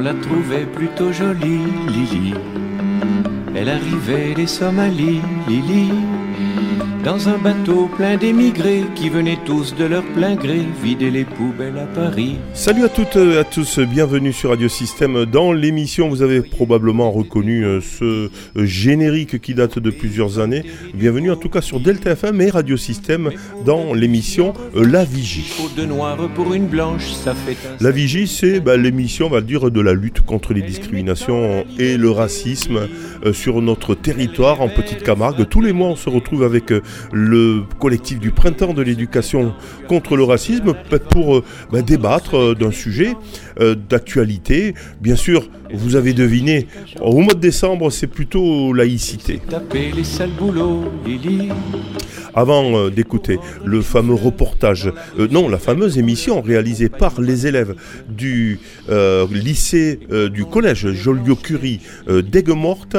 la trouvait plutôt jolie, Lily. Elle arrivait des Somalies, Lily. Dans un bateau plein d'émigrés qui venaient tous de leur plein gré vider les poubelles à Paris. Salut à toutes et à tous, bienvenue sur Radio Système. Dans l'émission, vous avez probablement reconnu euh, ce euh, générique qui date de plusieurs années. Bienvenue en tout cas sur Delta FM et Radio Système dans l'émission euh, La Vigie. La Vigie, c'est bah, l'émission, on va dire, de la lutte contre les discriminations et le racisme sur notre territoire en Petite Camargue. Tous les mois, on se retrouve avec le collectif du printemps de l'éducation contre le racisme pour euh, bah, débattre euh, d'un sujet euh, d'actualité. Bien sûr, vous avez deviné, au mois de décembre, c'est plutôt laïcité. Avant d'écouter le fameux reportage, non, la fameuse émission réalisée par les élèves du lycée, du collège Joliot-Curie d'Aigues-Mortes,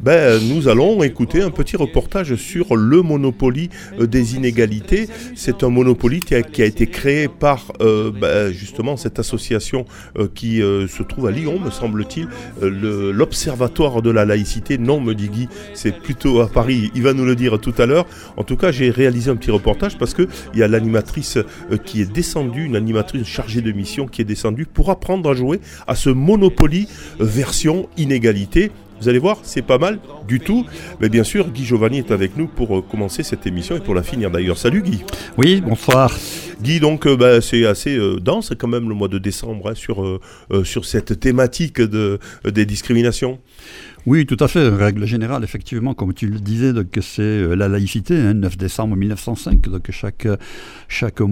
ben, nous allons écouter un petit reportage sur le Monopoly des inégalités. C'est un Monopoly qui a, été créé par ben, justement cette association euh, qui euh, se trouve à Lyon, me semble-t-il, euh, l'Observatoire de la laïcité. Non, me dit Guy, c'est plutôt à Paris. Il va nous le dire tout à l'heure. En tout cas, j'ai réalisé un petit reportage parce qu'il y a l'animatrice qui est descendue, une animatrice chargée de mission qui est descendue pour apprendre à jouer à ce Monopoly version inégalité. Vous allez voir, c'est pas mal du tout. Mais bien sûr, Guy Giovanni est avec nous pour euh, commencer cette émission et pour la finir d'ailleurs. Salut Guy. Oui, bonsoir. Guy, donc euh, bah, c'est assez euh, dense quand même le mois de décembre hein, sur, sur cette thématique de, des discriminations. Oui, tout à fait. Règle générale, effectivement, comme tu le disais, c'est la laïcité, 9 hein, décembre 1905. Donc chaque, chaque,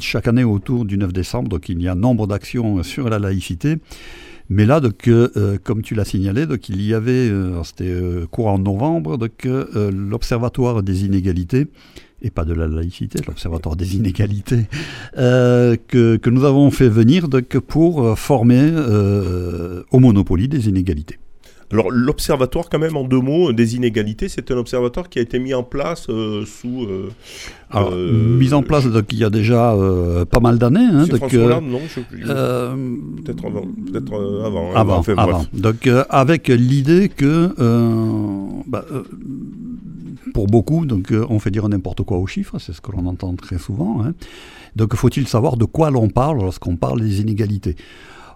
chaque année autour du 9 décembre, donc il y a nombre d'actions sur la laïcité. Mais là, euh, comme tu l'as signalé, il y avait, euh, c'était euh, courant novembre, l'Observatoire des inégalités, et pas de la laïcité, l'Observatoire des inégalités, que, que, nous avons fait venir pour former au Monopoly des inégalités. Alors l'observatoire, quand même, en deux mots, des inégalités, c'est un observatoire qui a été mis en place euh, sous... Euh, Alors, euh, mis en place donc, il y a déjà pas mal d'années. Hein, donc, Hollande, non Peut-être avant. Peut avant, hein, avant, avant. Donc avec l'idée que... Bah, pour beaucoup, donc, on fait dire n'importe quoi aux chiffres, c'est ce que l'on entend très souvent. Hein. Donc faut-il savoir de quoi l'on parle lorsqu'on parle des inégalités?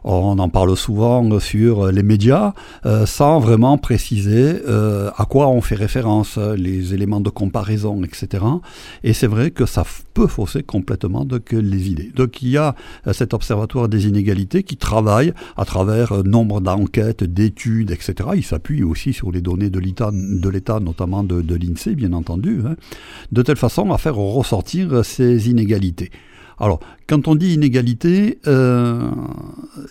On en parle souvent sur les médias, euh, sans vraiment préciser euh, à quoi on fait référence, les éléments de comparaison, etc. Et c'est vrai que ça peut fausser complètement les idées. Donc il y a euh, cet observatoire des inégalités qui travaille à travers nombre d'enquêtes, d'études, etc. Il s'appuie aussi sur les données de l'État, notamment de, l'INSEE, bien entendu, hein, de telle façon à faire ressortir ces inégalités. Alors, quand on dit inégalité, euh,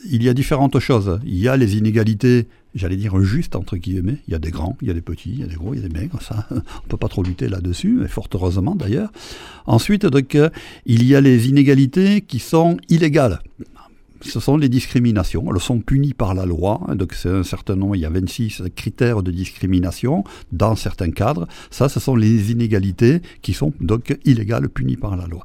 il y a différentes choses. Il y a les inégalités, j'allais dire justes, entre guillemets. Il y a des grands, il y a des petits, il y a des gros, il y a des maigres. Ça, on ne peut pas trop lutter là-dessus, et fort heureusement d'ailleurs. Ensuite, donc, euh, il y a les inégalités qui sont illégales ce sont les discriminations. Elles sont punies par la loi. Donc, c'est un certain nombre, il y a 26 critères de discrimination dans certains cadres. Ça, ce sont les inégalités qui sont donc illégales, punies par la loi.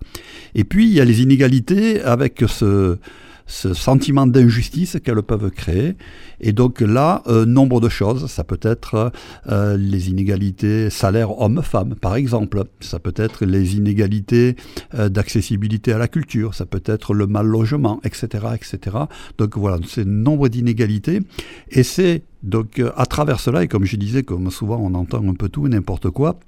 Et puis, il y a les inégalités avec ce, ce sentiment d'injustice qu'elles peuvent créer. Et donc là, euh, nombre de choses. Ça peut être euh, les inégalités salaire homme-femme, par exemple. Ça peut être les inégalités euh, d'accessibilité à la culture. Ça peut être le mal logement, etc., etc. Donc voilà, c'est nombre d'inégalités. Et c'est donc à travers cela, et comme je disais, comme souvent on entend un peu tout et n'importe quoi,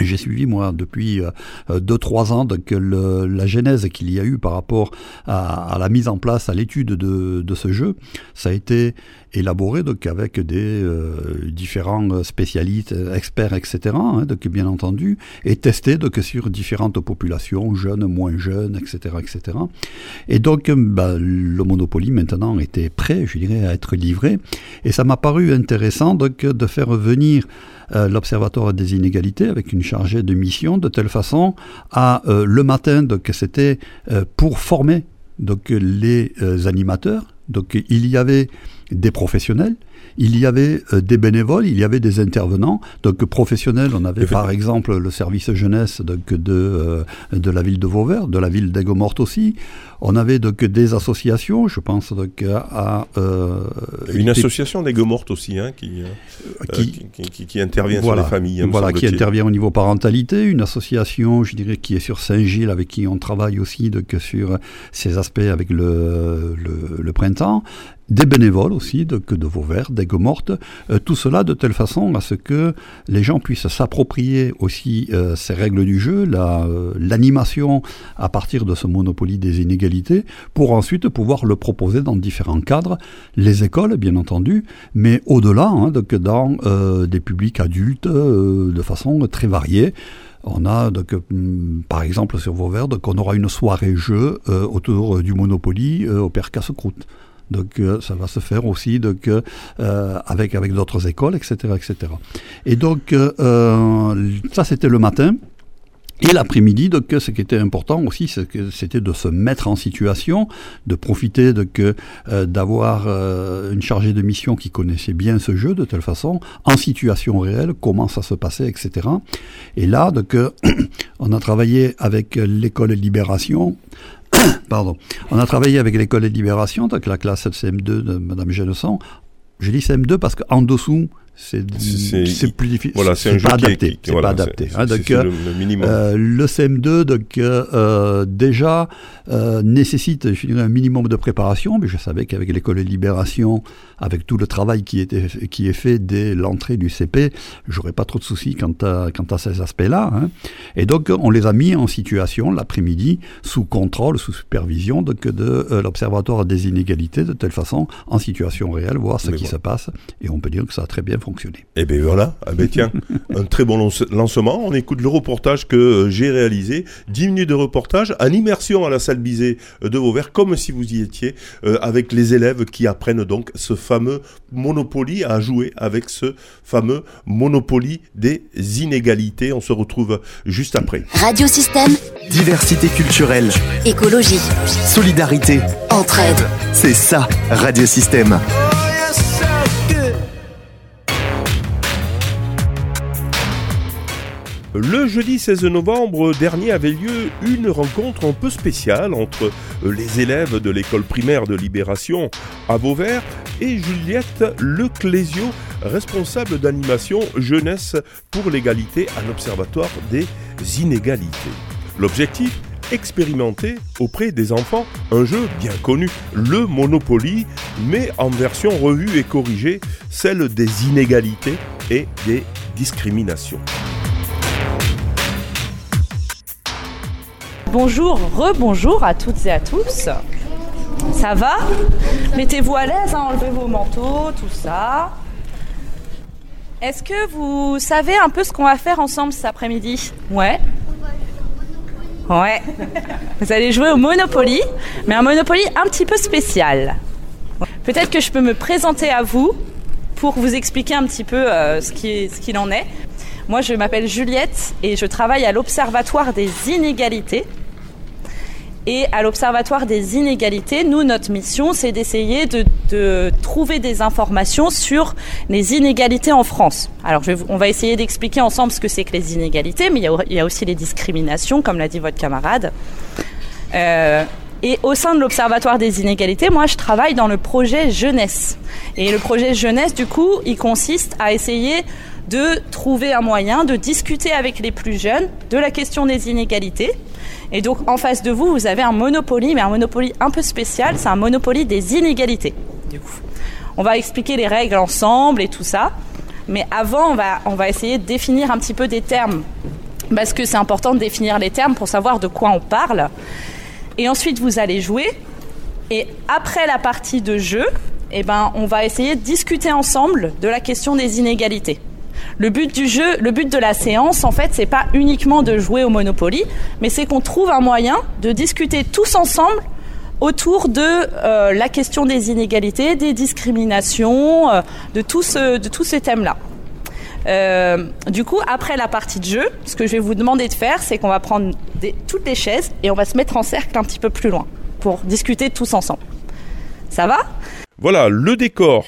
j'ai suivi, moi, depuis 2-3 ans, donc, la genèse qu'il y a eu par rapport à, la mise en place, à l'étude de, de, ce jeu. Ça a été élaboré donc, avec des euh, différents spécialistes, experts, etc., hein, donc, bien entendu, et testé donc, sur différentes populations, jeunes, moins jeunes, etc. etc. Et donc, bah, le Monopoly, maintenant, était prêt, je dirais, à être livré. Et ça m'a paru intéressant donc, de faire venir euh, l'Observatoire des inégalités avec une chargée de mission de telle façon à euh, le matin, donc c'était pour former donc les animateurs. Donc il y avait des professionnels, il y avait euh, des bénévoles, il y avait des intervenants. Donc professionnels, on avait par exemple le service jeunesse donc, de, euh, de la ville de Vauvert, de la ville d'Aigues-Mortes aussi. On avait donc des associations, je pense donc à... Euh, Une association d'Aigues-Mortes aussi, hein, qui, qui, qui, qui, intervient sur les familles. Voilà, qui intervient au niveau parentalité. Une association, je dirais, qui est sur Saint-Gilles, avec qui on travaille aussi donc, sur ces aspects avec le, le, le printemps des bénévoles aussi, de, de Vauvert, des Mortes, euh, tout cela de telle façon à ce que les gens puissent s'approprier aussi euh, ces règles du jeu, euh, l'animation à partir de ce monopoly des inégalités, pour ensuite pouvoir le proposer dans différents cadres, les écoles bien entendu, mais au-delà, hein, dans des publics adultes de façon très variée. On a hum, par exemple sur Vauvert, donc on aura une soirée jeu autour du Monopoly au Père Casse-Croûte. Donc euh, ça va se faire aussi donc, euh, avec, avec d'autres écoles, etc. etc. Et donc euh, ça c'était le matin. Et l'après-midi, donc, ce qui était important aussi, c'était de se mettre en situation, de profiter d'avoir une chargée de mission qui connaissait bien ce jeu de telle façon, en situation réelle, comment ça se passait, etc. Et là, donc, on a travaillé avec l'école Libération Pardon. On a travaillé avec l'école de libération, donc la classe CM2 de Madame Genesson. Je dis CM2 parce qu'en dessous, c'est plus difficile. Voilà, c'est pas adapté. C'est pas adapté. donc, le, minimum. Euh, le CM2, donc euh, déjà euh, nécessite je dirais, un minimum de préparation, mais je savais qu'avec l'école de libération, avec tout le travail qui était qui est fait dès l'entrée du CP, j'aurais pas trop de soucis quant à quant à ces aspects-là. Hein. Et donc on les a mis en situation l'après-midi sous contrôle, sous supervision donc de l'observatoire des inégalités, de telle façon en situation réelle, voir ce qui se passe. Et on peut dire que ça a très bien fonctionner. Eh bien voilà, ah ben tiens, un très bon lancement. On écoute le reportage que euh, j'ai réalisé. 10 minutes de reportage en immersion à la salle Bizet euh, de Vauvert, comme si vous y étiez, euh, avec les élèves qui apprennent donc ce fameux Monopoly à jouer avec ce fameux Monopoly des inégalités. On se retrouve juste après. Radio Système. Diversité culturelle. Écologie. Solidarité. Entraide. C'est ça, Radio Système. Le jeudi 16 novembre dernier avait lieu une rencontre un peu spéciale entre les élèves de l'école primaire de Libération à Vauvert et Juliette Leclésio, responsable d'animation jeunesse pour l'égalité à l'Observatoire des inégalités. L'objectif expérimenter auprès des enfants un jeu bien connu, le Monopoly, mais en version revue et corrigée, celle des inégalités et des discriminations. Bonjour, rebonjour à toutes et à tous. Ça va? Mettez-vous à l'aise, hein, enlevez vos manteaux, tout ça. Est-ce que vous savez un peu ce qu'on va faire ensemble cet après-midi? Ouais. Ouais. Vous allez jouer au Monopoly, mais un Monopoly un petit peu spécial. Peut-être que je peux me présenter à vous pour vous expliquer un petit peu euh, ce qu'il en est. Moi, je m'appelle Juliette et je travaille à l'Observatoire des inégalités. Et à l'Observatoire des inégalités, nous, notre mission, c'est d'essayer de, trouver des informations sur les inégalités en France. Alors, on va essayer d'expliquer ensemble ce que c'est que les inégalités, mais il y a, aussi les discriminations, comme l'a dit votre camarade. Euh, et au sein de l'Observatoire des inégalités, moi, je travaille dans le projet jeunesse. Et le projet jeunesse, du coup, il consiste à essayer de trouver un moyen de discuter avec les plus jeunes de la question des inégalités et donc en face de vous, vous avez un monopoly, mais un monopoly un peu spécial, c'est un monopoly des inégalités. Du coup, on va expliquer les règles ensemble et tout ça. Mais avant, on va, on va essayer de définir un petit peu des termes. Parce que c'est important de définir les termes pour savoir de quoi on parle. Et ensuite, vous allez jouer. Et après la partie de jeu, eh ben, on va essayer de discuter ensemble de la question des inégalités. Le but du jeu, le but de la séance, en fait, c'est pas uniquement de jouer au Monopoly, mais c'est qu'on trouve un moyen de discuter tous ensemble autour de euh, la question des inégalités, des discriminations, euh, de, tous ces thèmes-là. Euh, du coup, après la partie de jeu, ce que je vais vous demander de faire, c'est qu'on va prendre toutes les chaises et on va se mettre en cercle un petit peu plus loin pour discuter tous ensemble. Ça va? Voilà, le décor,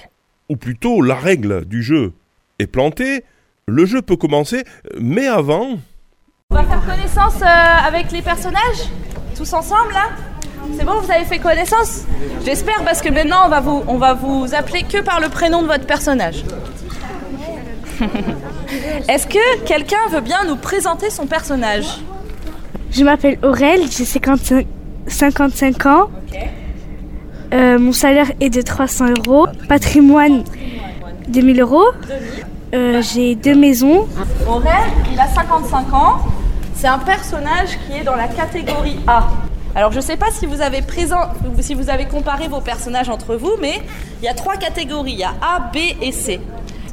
ou plutôt la règle du jeu, est plantée. Le jeu peut commencer, mais avant... On va faire connaissance euh, avec les personnages Tous ensemble là C'est bon, vous avez fait connaissance? J'espère parce que maintenant on va, vous, on va vous appeler que par le prénom de votre personnage. Est-ce que quelqu'un veut bien nous présenter son personnage? Je m'appelle Aurel, j'ai 55, 55 ans. Euh, mon salaire est de 300 euros. Patrimoine, 2000 euros. Euh, j'ai deux maisons. Aurel, il a 55 ans. C'est un personnage qui est dans la catégorie A. Alors je ne sais pas si vous avez présent, si vous avez comparé vos personnages entre vous, mais il y a trois catégories. Il y a A, B et C.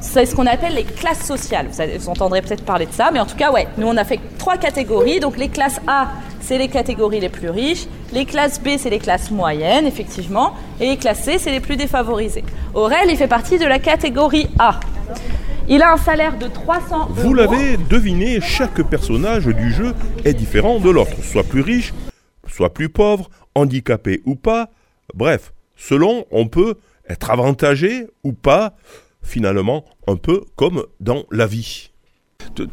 C'est ce qu'on appelle les classes sociales. Vous, vous entendrez peut-être parler de ça, mais en tout cas, ouais. Nous, on a fait trois catégories. Donc les classes A, c'est les catégories les plus riches. Les classes B, c'est les classes moyennes, effectivement. Et les classes C, c'est les plus défavorisées. Aurel, il fait partie de la catégorie A. Il a un salaire de 300 Vous euros. l'avez deviné, chaque personnage du jeu est différent de l'autre, soit plus riche, soit plus pauvre, handicapé ou pas. Bref, selon, on peut être avantagé ou pas, finalement, un peu comme dans la vie.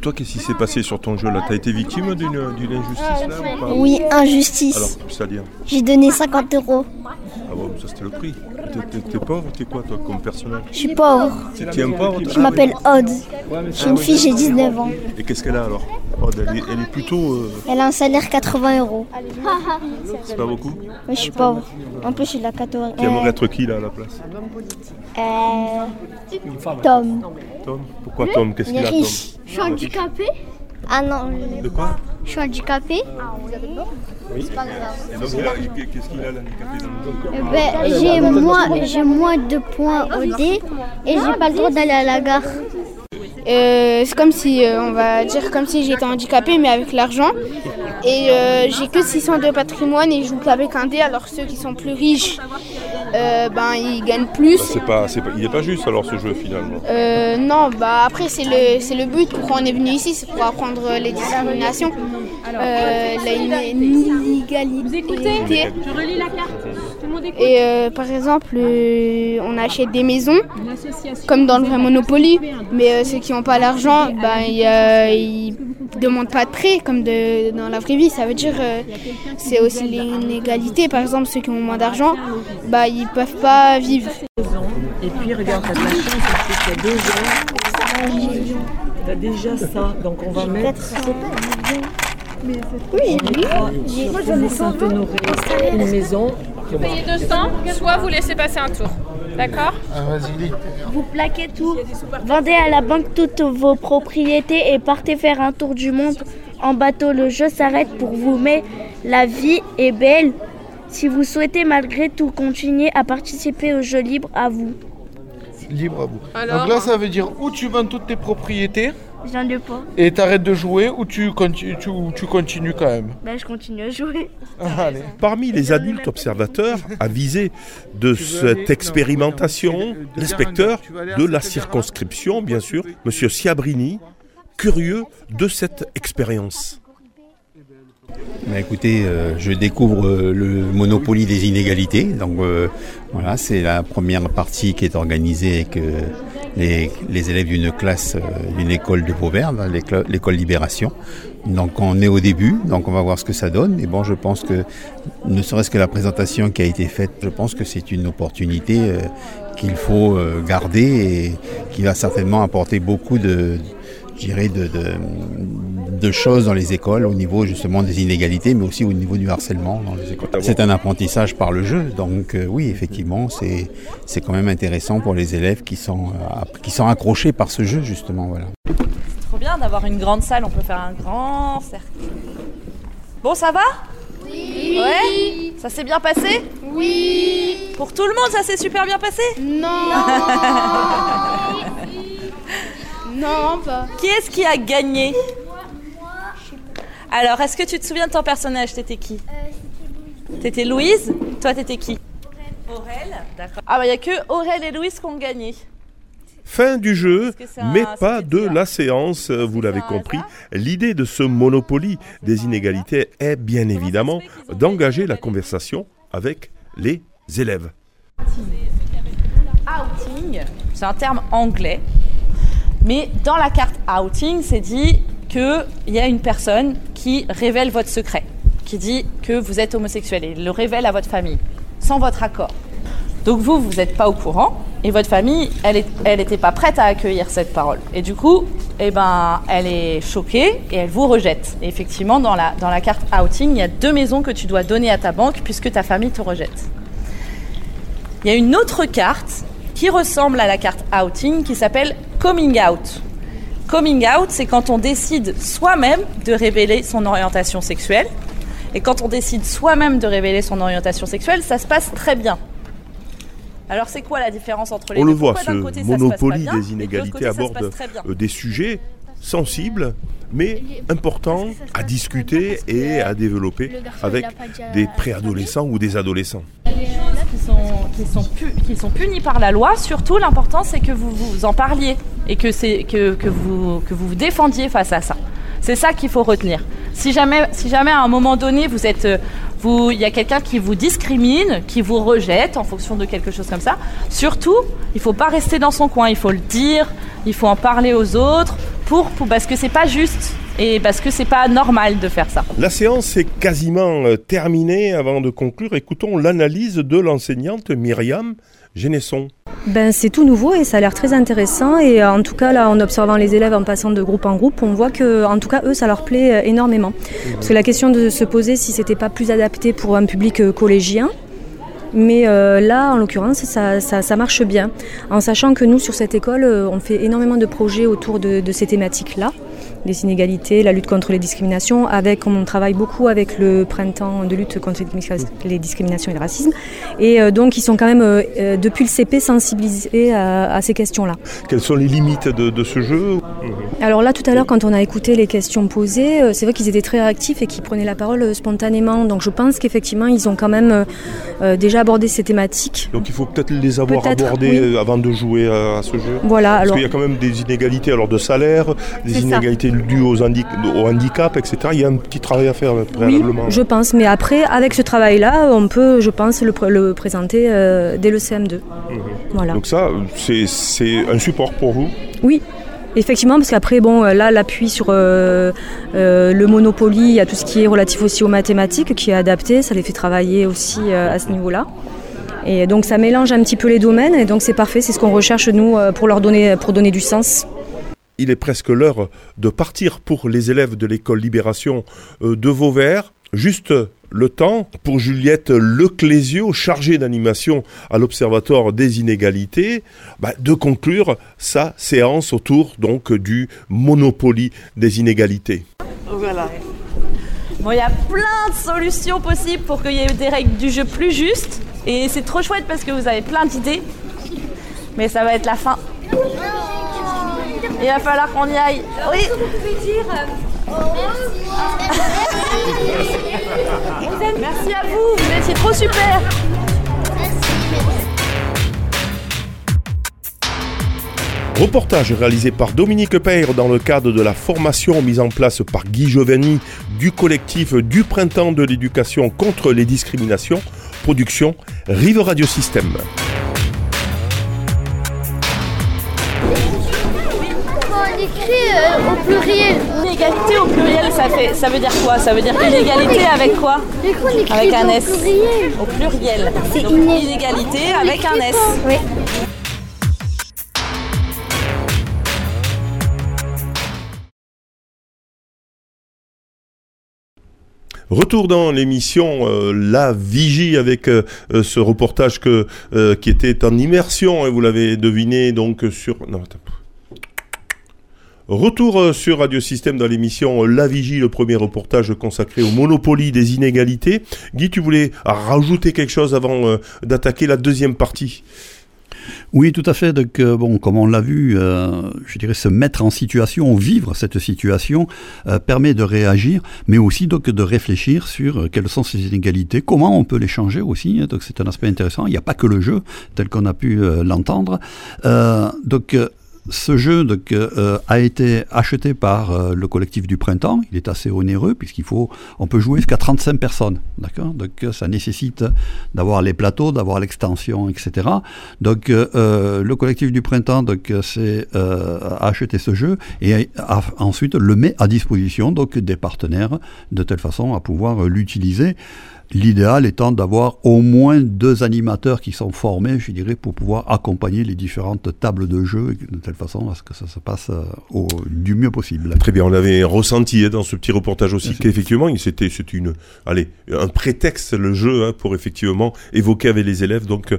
Toi, qu'est-ce qui s'est passé sur ton jeu là? T'as été victime d'une injustice là ou pas? Oui, injustice. Alors, c'est-à-dire J'ai donné 50 euros. Ah bon, ça c'était le prix. T'es- T'es t'es pauvre T'es quoi toi comme personnage? Je suis pauvre. Tu es pauvre? Je m'appelle Aude. Je suis une fille, j'ai 19 ans. Et qu'est-ce qu'elle a alors? Oh, elle, est, elle est plutôt... euh, Elle a un salaire 80 euros. c'est pas beaucoup? Mais je suis pauvre. En plus, de la catégorie. Tu aimerais être qui là à la place? Euh, Tom. Tom? Pourquoi Tom? Qu'est-ce Il est qu'il a Tom? Suis handicapée Ah non, De quoi je suis handicapée. Et donc, il a- qu'est-ce qu'il a l'handicapé dans le dos Ben, j'ai moins, j'ai moins de points au dé et j'ai pas le droit d'aller à la gare. Euh, c'est comme si, euh, on va dire, comme si j'étais handicapée, mais avec l'argent. Et euh, j'ai que 600 de patrimoine et je joue qu'avec un dé, alors ceux qui sont plus riches, euh, ben, ils gagnent plus. C'est pas, c'est pas, il est pas juste alors ce jeu finalement. Euh, non, bah après, c'est le, c'est le but. Pourquoi on est venu ici C'est pour apprendre les discriminations, euh, la inégalité. Et euh, par exemple, euh, on achète des maisons, comme dans le vrai Monopoly, mais euh, ceux qui n'ont pas l'argent, ben, ils, euh, ils demandent pas de prêt, comme de- dans la vraie vie. Ça veut dire euh, c'est aussi l'inégalité. Par exemple, ceux qui ont moins d'argent, bah, ils peuvent pas vivre. Et puis regarde, t'as de la chance parce qu'il y a deux ans. T'as déjà ça, donc on va mettre Oui, sur Saint-Honoré une maison. Payez 200, soit vous laissez passer un tour. D'accord Vous plaquez tout, vendez à la banque toutes vos propriétés et partez faire un tour du monde en bateau. Le jeu s'arrête pour vous, mais la vie est belle. Si vous souhaitez malgré tout continuer à participer au jeu libre, à vous. Libre à vous. Alors Donc là, ça veut dire ou tu vends toutes tes propriétés J'en ai pas. et t'arrêtes de jouer ou tu, conti- tu, continues quand même? Ben, je continue à jouer. Allez. Parmi les adultes observateurs avisés de cette expérimentation, l'inspecteur de la circonscription, bien sûr, Monsieur Siabrini, curieux de cette expérience. Écoutez, euh, je découvre euh, le Monopoly des inégalités. Donc euh, voilà, c'est la première partie qui est organisée avec les, les élèves d'une classe, d'une école de Vauvert, là, l'école Libération. Donc on est au début, donc on va voir ce que ça donne. Et bon, je pense que ne serait-ce que la présentation qui a été faite, je pense que c'est une opportunité qu'il faut garder et qui va certainement apporter beaucoup de, je dirais, de, de, de choses dans les écoles au niveau justement des inégalités, mais aussi au niveau du harcèlement dans les écoles. C'est un apprentissage par le jeu, donc euh, oui, effectivement, c'est c'est quand même intéressant pour les élèves qui sont euh, qui sont accrochés par ce jeu justement, voilà. Trop bien d'avoir une grande salle, on peut faire un grand cercle. Bon, ça va? Oui. Ouais? Ça s'est bien passé? Oui. Pour tout le monde, ça s'est super bien passé? Non Non, pas. Qui est-ce qui a gagné Alors, est-ce que tu te souviens de ton personnage? T'étais qui? T'étais Louise? Toi, t'étais qui? Aurel. D'accord. Ah, bah, il n'y a que Aurel et Louise qui ont gagné. Fin du jeu, un- mais pas de la séance, euh, vous l'avez compris. L'idée de ce Monopoly des inégalités est bien évidemment d'engager la conversation avec les élèves. C'est un terme anglais. Mais dans la carte outing, c'est dit qu'il y a une personne qui révèle votre secret, qui dit que vous êtes homosexuel et le révèle à votre famille, sans votre accord. Donc vous, vous n'êtes pas au courant et votre famille, elle n'était pas prête à accueillir cette parole. Et du coup, eh ben, elle est choquée et elle vous rejette. Et effectivement, dans la, dans la carte outing, il y a deux maisons que tu dois donner à ta banque puisque ta famille te rejette. Il y a une autre carte qui ressemble à la carte outing qui s'appelle coming out. Coming out, c'est quand on décide soi-même de révéler son orientation sexuelle. Et quand on décide soi-même de révéler son orientation sexuelle, ça se passe très bien. Alors c'est quoi la différence entre les On deux? le voit, Pourquoi ce côté, bien, des inégalités côté, aborde euh, des sujets sensibles, mais importants à discuter et à développer avec des préadolescents ou des adolescents? Qui sont, punis par la loi. Surtout, l'important, c'est que vous vous en parliez et que, vous, que vous défendiez face à ça. C'est ça qu'il faut retenir. Si jamais, si jamais à un moment donné, vous êtes, euh, il y a quelqu'un qui vous discrimine, qui vous rejette en fonction de quelque chose comme ça, surtout, il faut pas rester dans son coin. Il faut le dire, il faut en parler aux autres, pour, pour parce que c'est pas juste et parce que c'est pas normal de faire ça. La séance est quasiment euh, terminée. Avant de conclure, écoutons l'analyse de l'enseignante Myriam Génesson. Ben, c'est tout nouveau et ça a l'air très intéressant. Et euh, en tout cas, là, en observant les élèves en passant de groupe en groupe, on voit que, en tout cas, eux, ça leur plaît euh, énormément. Parce que la question de se poser si c'était pas plus adapté pour un public euh, collégien. Mais euh, là, en l'occurrence, ça, ça- ça marche bien. En sachant que nous, sur cette école, on fait énormément de projets autour de, de ces thématiques-là, les inégalités, la lutte contre les discriminations. Avec, on travaille beaucoup avec le printemps de lutte contre les discriminations- et le racisme. Et euh, donc, ils sont quand même, euh, euh, depuis le CP, sensibilisés à, à ces questions-là. Quelles sont les limites de, de ce jeu? Alors là, tout à l'heure, quand on a écouté les questions posées, c'est vrai qu'ils étaient très réactifs et qu'ils prenaient la parole spontanément. Donc je pense qu'effectivement, ils ont quand même euh, déjà abordé ces thématiques. Donc il faut peut-être les avoir abordées oui. avant de jouer à, à ce jeu? Voilà, Parce alors- qu'il y a quand même des inégalités alors de salaire, des inégalités dues aux handi- au handicap, etc. Il y a un petit travail à faire euh, Oui, préalablement. je pense. Mais après, avec ce travail-là, on peut, je pense, le, pr- le présenter euh, dès le CM2. Voilà. Donc ça, c'est- un support pour vous? Oui. Effectivement, parce qu'après, bon, euh, là, l'appui sur euh, euh, le Monopoly, il y a tout ce qui est relatif aussi aux mathématiques qui est adapté, ça les fait travailler aussi euh, à ce niveau-là. Et donc ça mélange un petit peu les domaines, et donc c'est parfait, c'est ce qu'on recherche nous pour leur donner, pour donner du sens. Il est presque l'heure de partir pour les élèves de l'école Libération euh, de Vauvert. Juste le temps pour Juliette Leclésio, chargée d'animation à l'Observatoire des inégalités, bah, de conclure sa séance autour donc du Monopoly des inégalités. Voilà. Bon, il y a plein de solutions possibles pour qu'il y ait des règles du jeu plus justes. Et c'est trop chouette parce que vous avez plein d'idées. Mais ça va être la fin. Il va falloir qu'on y aille. Oui. Merci à vous, vous étiez trop super. Reportage réalisé par Dominique Peyre dans le cadre de la formation mise en place par Guy Giovanni du collectif du printemps de l'éducation contre les discriminations, production Rive Radio Système. Euh, au pluriel. Inégalité au pluriel, ça, fait, ça veut dire quoi? Ça veut dire inégalité avec quoi? Avec un S. Au pluriel. Donc, inégalité avec un S. Oui. Retour dans l'émission euh, La Vigie avec euh, euh, ce reportage que, euh, qui était en immersion et vous l'avez deviné donc sur... Non, attends. Retour euh, sur Radio Système dans l'émission La Vigie, le premier reportage consacré au monopoly des inégalités. Guy, tu voulais rajouter quelque chose avant euh, d'attaquer la deuxième partie? Oui, tout à fait. Donc, euh, bon, comme on l'a vu, euh, je dirais se mettre en situation, vivre cette situation, euh, permet de réagir, mais aussi donc de réfléchir sur euh, quelles sont ces inégalités, comment on peut les changer aussi. hein. donc, c'est un aspect intéressant. Il n'y a pas que le jeu, tel qu'on a pu euh, l'entendre. Euh, donc, euh, ce jeu euh, a été acheté par euh, le collectif du printemps. Il est assez onéreux puisqu'il faut, on peut jouer jusqu'à 35 personnes, d'accord? Donc ça nécessite d'avoir les plateaux, d'avoir l'extension, etc. Donc le collectif du printemps donc c'est a acheté ce jeu et ensuite le met à disposition donc des partenaires de telle façon à pouvoir l'utiliser. L'idéal étant d'avoir au moins deux animateurs qui sont formés, je dirais, pour pouvoir accompagner les différentes tables de jeu de telle façon à ce que ça se passe euh, au, du mieux possible. Très bien, on avait ressenti hein, dans ce petit reportage aussi qu'effectivement, c'était une, allez, un prétexte le jeu hein, pour effectivement évoquer avec les élèves donc euh,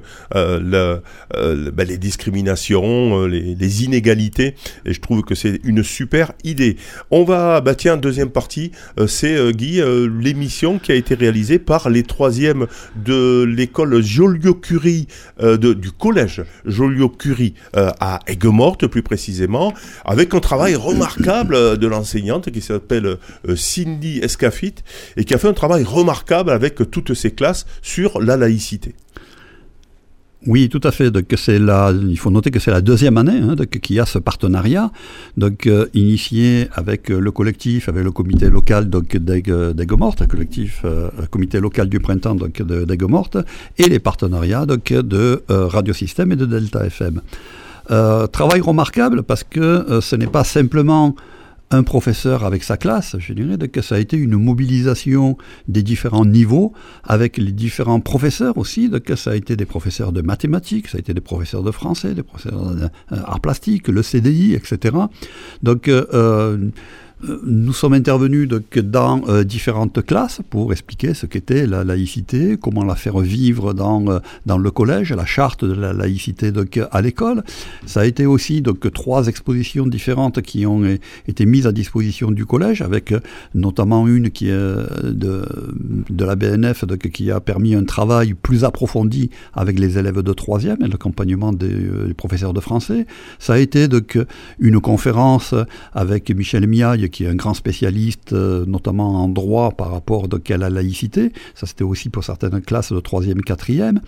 euh, bah, les discriminations, les, les, inégalités, et je trouve que c'est une super idée. On va, bah tiens, deuxième partie, c'est Guy, l'émission qui a été réalisée par les troisièmes de l'école Joliot-Curie, euh, du collège Joliot-Curie euh, à Aigues-Mortes plus précisément, avec un travail remarquable de l'enseignante qui s'appelle euh, Cindy Escafit et qui a fait un travail remarquable avec toutes ses classes sur la laïcité. Oui, tout à fait. Donc, c'est la, il faut noter que c'est la deuxième année hein, qu'il y a ce partenariat, donc euh, initié avec euh, le collectif, avec le comité local donc d'Aigues-Mortes, le collectif euh, comité local du printemps donc d'Aigues-Mortes, et les partenariats donc de Système et de Delta FM. travail remarquable parce que ce n'est pas simplement un professeur avec sa classe, je dirais que ça a été une mobilisation des différents niveaux avec les différents professeurs aussi, que ça a été des professeurs de mathématiques, ça a été des professeurs de français, des professeurs d'art plastique, le CDI, etc. Donc euh, euh nous sommes intervenus dans euh, différentes classes pour expliquer ce qu'était la laïcité, comment la faire vivre dans, euh, dans le collège, la charte de la laïcité à l'école. Ça a été aussi donc, trois expositions différentes qui ont été mises à disposition du collège, avec euh, notamment une qui de, la BNF qui a permis un travail plus approfondi avec les élèves de troisième et l'accompagnement des, des, professeurs de français. Ça a été donc, une conférence avec Michel Miaille qui est un grand spécialiste, euh, notamment en droit par rapport à la laïcité. Ça, c'était aussi pour certaines classes de 3e, 4e.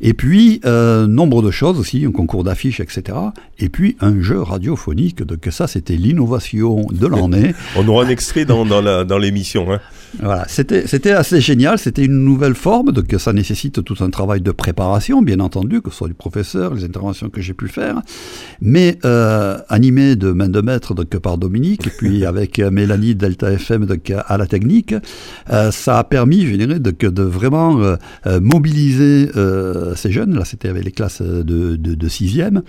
Et puis, euh, nombre de choses aussi, un concours d'affiches, etc. Et puis, un jeu radiophonique. Donc, ça, c'était l'innovation de l'année. On aura un extrait dans, dans l'émission. Hein. Voilà, c'était assez génial, c'était une nouvelle forme, donc ça nécessite tout un travail de préparation, bien entendu, que ce soit du professeur, les interventions que j'ai pu faire, mais euh, animé de main de maître donc, par Dominique, et puis avec Mélanie Delta FM donc, à la technique, euh, ça a permis, je dirais, de, de vraiment euh, mobiliser ces jeunes, là c'était avec les classes de, de, de sixième,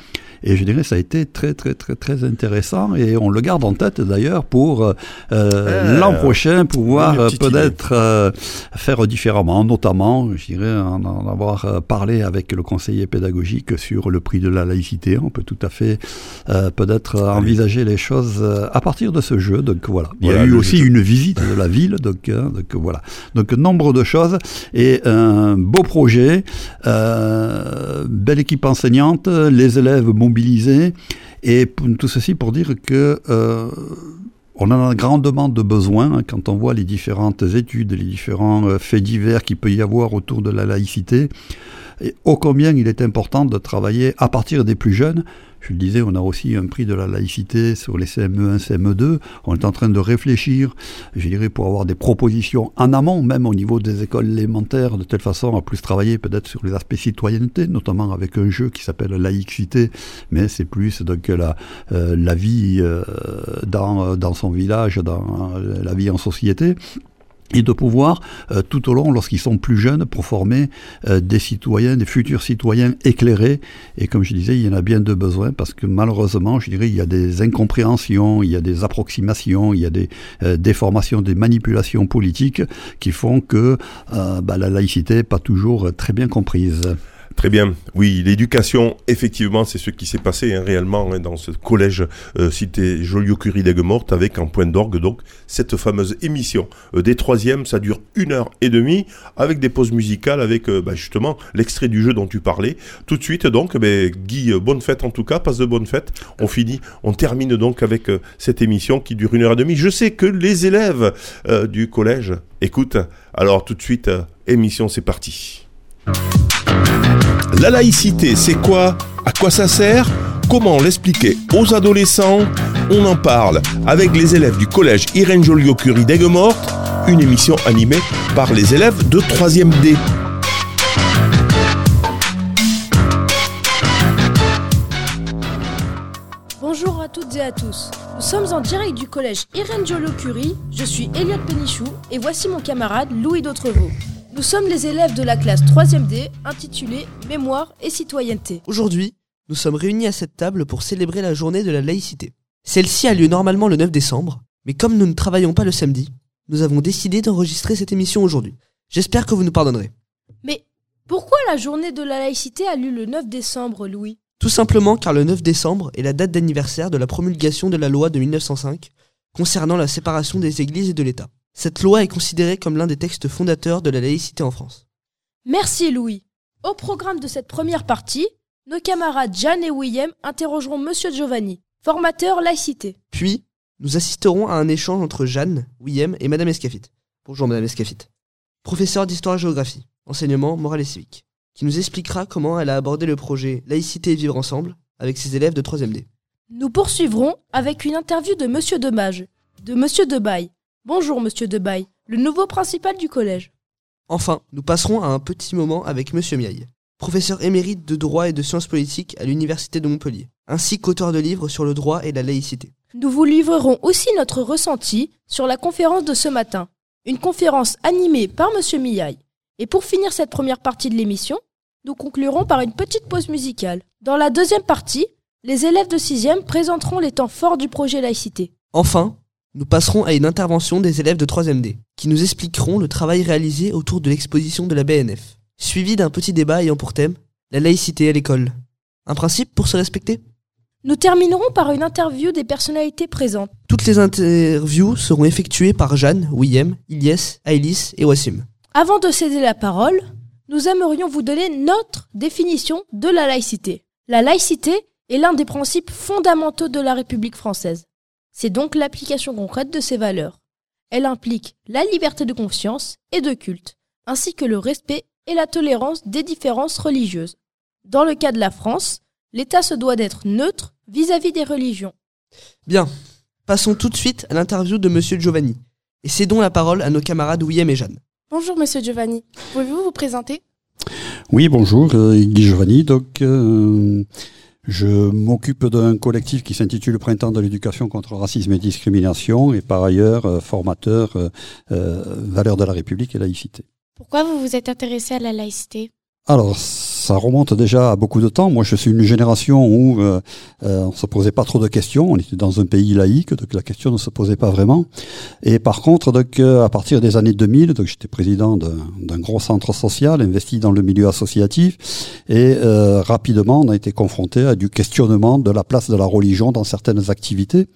et je dirais ça a été très très très très intéressant, et on le garde en tête d'ailleurs pour l'an prochain pouvoir peut-être euh, faire différemment, notamment, je dirais, en, avoir euh, parlé avec le conseiller pédagogique sur le prix de la laïcité. On peut tout à fait euh, peut-être envisager les choses à partir de ce jeu. Donc voilà. Il y a eu aussi une visite de la ville. Donc, hein, donc voilà. Donc nombre de choses et un beau projet, belle équipe enseignante, les élèves mobilisés. Et tout ceci pour dire que on en a grandement de besoin hein, quand on voit les différentes études, les différents euh, faits divers qu'il peut y avoir autour de la laïcité. Et ô combien il est important de travailler à partir des plus jeunes. Je le disais, on a aussi un prix de la laïcité sur les CME1, CME2. On est en train de réfléchir, je dirais, pour avoir des propositions en amont, même au niveau des écoles élémentaires, de telle façon à plus travailler peut-être sur les aspects citoyenneté, notamment avec un jeu qui s'appelle laïcité, mais c'est plus donc la, euh, la vie euh, dans, dans son village, dans euh, la vie en société et de pouvoir euh, tout au long, lorsqu'ils sont plus jeunes, pour former euh, des citoyens, des futurs citoyens éclairés. Et comme je disais, il y en a bien de besoin parce que malheureusement, je dirais, il y a des incompréhensions, il y a des approximations, il y a des euh, déformations, des manipulations politiques qui font que bah, la laïcité n'est pas toujours très bien comprise. Très bien. Oui, l'éducation, effectivement, c'est ce qui s'est passé hein, réellement hein, dans ce collège euh, cité Joliot-Curie d'Aigues-Mortes avec en point d'orgue donc cette fameuse émission euh, des troisièmes. Ça dure une heure et demie avec des pauses musicales, avec euh, bah, justement l'extrait du jeu dont tu parlais. Tout de suite donc, bah, Guy, bonne fête en tout cas, passe de bonne fête. On finit, on termine donc avec cette émission qui dure une heure et demie. Je sais que les élèves du collège écoutent. Alors tout de suite, émission, c'est parti. La laïcité, c'est quoi? À quoi ça sert? Comment l'expliquer aux adolescents? On en parle avec les élèves du collège Irène Joliot-Curie d'Aigues-Mortes, une émission animée par les élèves de 3e D. Bonjour à toutes et à tous. Nous sommes en direct du collège Irène Joliot-Curie. Je suis Elliot Pénichou et voici mon camarade Louis D'autrevaux. Nous sommes les élèves de la classe 3e D intitulée Mémoire et citoyenneté. Aujourd'hui, nous sommes réunis à cette table pour célébrer la journée de la laïcité. Celle-ci a lieu normalement le 9 décembre, mais comme nous ne travaillons pas le samedi, nous avons décidé d'enregistrer cette émission aujourd'hui. J'espère que vous nous pardonnerez. Mais pourquoi la journée de la laïcité a lieu le 9 décembre, Louis? Tout simplement car le 9 décembre est la date d'anniversaire de la promulgation de la loi de 1905 concernant la séparation des églises et de l'État. Cette loi est considérée comme l'un des textes fondateurs de la laïcité en France. Merci, Louis. Au programme de cette première partie, nos camarades Jeanne et William interrogeront Monsieur Giovanni, formateur laïcité. Puis, nous assisterons à un échange entre Jeanne, William et Madame Escafit. Bonjour Madame Escafit. Professeur d'histoire-géographie, enseignement moral et civique, qui nous expliquera comment elle a abordé le projet Laïcité et vivre ensemble avec ses élèves de 3e D. Nous poursuivrons avec une interview de Monsieur Demage, de Monsieur Debaille. Bonjour Monsieur Debaille, le nouveau principal du collège. Enfin, nous passerons à un petit moment avec Monsieur Miaille, professeur émérite de droit et de sciences politiques à l'Université de Montpellier, ainsi qu'auteur de livres sur le droit et la laïcité. Nous vous livrerons aussi notre ressenti sur la conférence de ce matin, une conférence animée par Monsieur Miaille. Et pour finir cette première partie de l'émission, nous conclurons par une petite pause musicale. Dans la deuxième partie, les élèves de 6e présenteront les temps forts du projet laïcité. Enfin, nous passerons à une intervention des élèves de 3e D, qui nous expliqueront le travail réalisé autour de l'exposition de la BNF, suivi d'un petit débat ayant pour thème la laïcité à l'école. Un principe pour se respecter? Nous terminerons par une interview des personnalités présentes. Toutes les interviews seront effectuées par Jeanne, William, Ilyes, Ailis et Wassim. Avant de céder la parole, nous aimerions vous donner notre définition de la laïcité. La laïcité est l'un des principes fondamentaux de la République française. C'est donc l'application concrète de ces valeurs. Elle implique la liberté de conscience et de culte, ainsi que le respect et la tolérance des différences religieuses. Dans le cas de la France, l'État se doit d'être neutre vis-à-vis des religions. Bien, passons tout de suite à l'interview de Monsieur Giovanni, et cédons la parole à nos camarades William et Jeanne. Bonjour Monsieur Giovanni, pouvez-vous vous présenter? Oui, bonjour, euh, Guy Giovanni. Donc, euh, je m'occupe d'un collectif qui s'intitule Printemps de l'éducation contre racisme et discrimination, et par ailleurs euh, formateur euh, euh, valeurs de la République et laïcité. Pourquoi vous vous êtes intéressé à la laïcité? Alors, ça remonte déjà à beaucoup de temps. Moi, je suis une génération où euh, euh, on se posait pas trop de questions. On était dans un pays laïque, donc la question ne se posait pas vraiment. Et par contre, donc euh, à partir des années 2000, donc j'étais président d'un gros centre social investi dans le milieu associatif, et euh, rapidement, on a été confronté à du questionnement de la place de la religion dans certaines activités.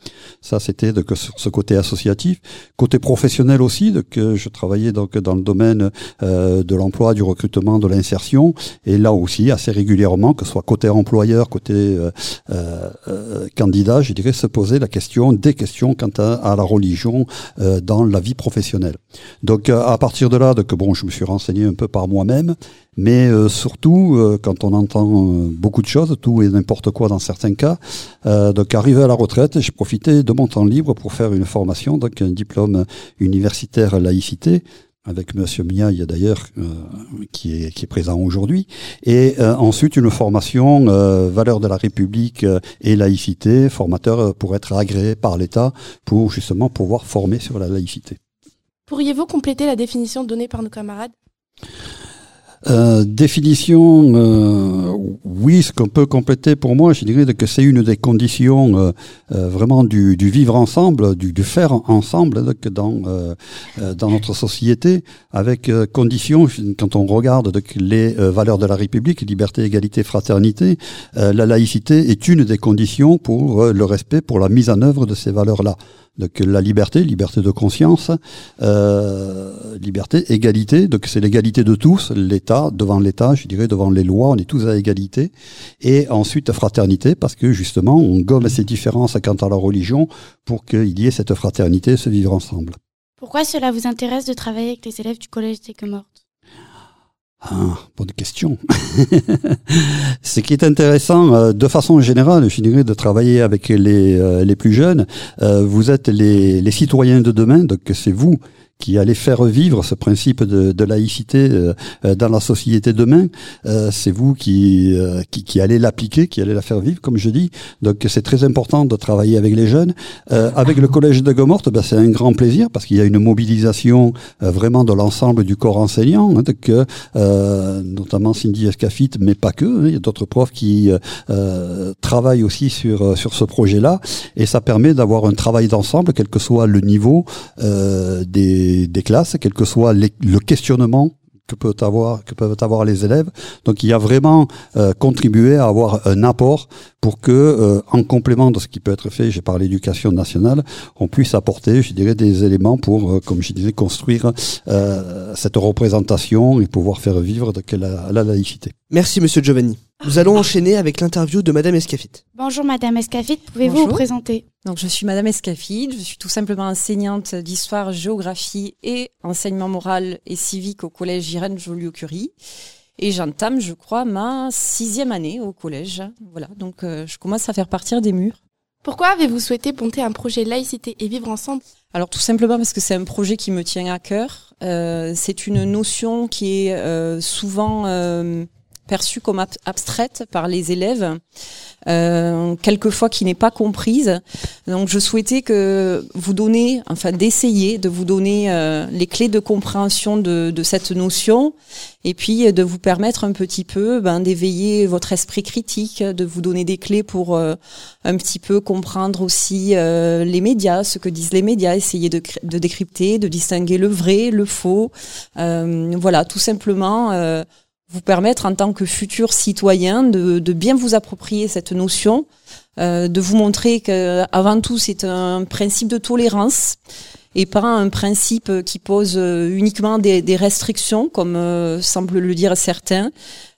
Ça, c'était sur ce côté associatif, côté professionnel aussi. Donc, euh, je travaillais donc dans le domaine de l'emploi, du recrutement, de l'insertion, et là aussi assez régulièrement, que ce soit côté employeur, côté euh, euh, euh, candidat, je dirais se poser la question, des questions quant à, la religion euh, dans la vie professionnelle. Donc euh, à partir de là, donc, bon, je me suis renseigné un peu par moi-même, mais euh, surtout quand on entend beaucoup de choses, tout et n'importe quoi dans certains cas. donc arrivé à la retraite, j'ai profité de mon temps libre pour faire une formation, donc un diplôme universitaire laïcité avec Monsieur Miaille d'ailleurs, euh, qui, est, qui est présent aujourd'hui, et euh, ensuite une formation euh, valeurs de la République euh, et laïcité, formateur euh, pour être agréé par l'État pour justement pouvoir former sur la laïcité. Pourriez-vous compléter la définition donnée par nos camarades? Euh, définition, euh, oui, ce qu'on peut compléter pour moi, je dirais que c'est une des conditions euh, euh, vraiment du, du vivre ensemble, du, du faire ensemble donc, dans, euh, dans notre société, avec conditions, quand on regarde donc, les valeurs de la République, liberté, égalité, fraternité, la laïcité est une des conditions pour le respect, pour la mise en œuvre de ces valeurs-là. Donc la liberté, liberté de conscience, euh, liberté, égalité. Donc c'est l'égalité de tous, l'État devant l'État, je dirais devant les lois, on est tous à égalité. Et ensuite fraternité, parce que justement on gomme ces différences quant à la religion pour qu'il y ait cette fraternité, ce vivre ensemble. Pourquoi cela vous intéresse de travailler avec les élèves du collège des Ah, bonne question. Ce qui est intéressant, euh, de façon générale, je dirais, de travailler avec les, euh, les plus jeunes, euh, vous êtes les, les citoyens de demain, donc c'est vous qui allait faire vivre ce principe de, de laïcité euh, dans la société demain, euh, c'est vous qui, euh, qui, qui allez l'appliquer, qui allez la faire vivre, comme je dis. Donc c'est très important de travailler avec les jeunes. Euh, avec le collège de Gomorte, ben, c'est un grand plaisir parce qu'il y a une mobilisation euh, vraiment de l'ensemble du corps enseignant, hein, donc, euh, notamment Cindy Escafit, mais pas que. hein. il y a d'autres profs qui travaillent aussi sur, sur ce projet-là et ça permet d'avoir un travail d'ensemble, quel que soit le niveau euh, des classes, quel que soit le questionnement que, peut avoir, que peuvent avoir les élèves. Donc il y a vraiment euh, contribué à avoir un apport pour que, euh, en complément de ce qui peut être fait, j'ai parlé d'éducation nationale, on puisse apporter, je dirais, des éléments pour, euh, comme je disais, construire cette représentation et pouvoir faire vivre de la, la laïcité. Merci Monsieur Giovanni. Nous allons enchaîner avec l'interview de Madame Escafit. Bonjour Madame Escafit, pouvez-vous vous présenter? Donc, je suis Madame Escafide, je suis tout simplement enseignante d'histoire, géographie et enseignement moral et civique au collège Irène Joliot-Curie. Et j'entame, je crois, ma sixième année au collège. Voilà, donc euh, je commence à faire partir des murs. Pourquoi avez-vous souhaité monter un projet laïcité et vivre ensemble? Alors tout simplement parce que c'est un projet qui me tient à cœur. Euh, c'est une notion qui est euh, souvent euh, perçue comme ab- abstraite par les élèves, euh, quelquefois qui n'est pas comprise. Donc je souhaitais que vous donner, enfin d'essayer de vous donner euh, les clés de compréhension de, de cette notion et puis euh, de vous permettre un petit peu ben, d'éveiller votre esprit critique, de vous donner des clés pour euh, un petit peu comprendre aussi euh, les médias, ce que disent les médias, essayer de, de décrypter, de distinguer le vrai, le faux. Euh, voilà, tout simplement vous permettre en tant que futur citoyen de, de bien vous approprier cette notion, euh, de vous montrer que avant tout c'est un principe de tolérance et pas un principe qui pose euh, uniquement des, des restrictions, comme euh, semblent le dire certains.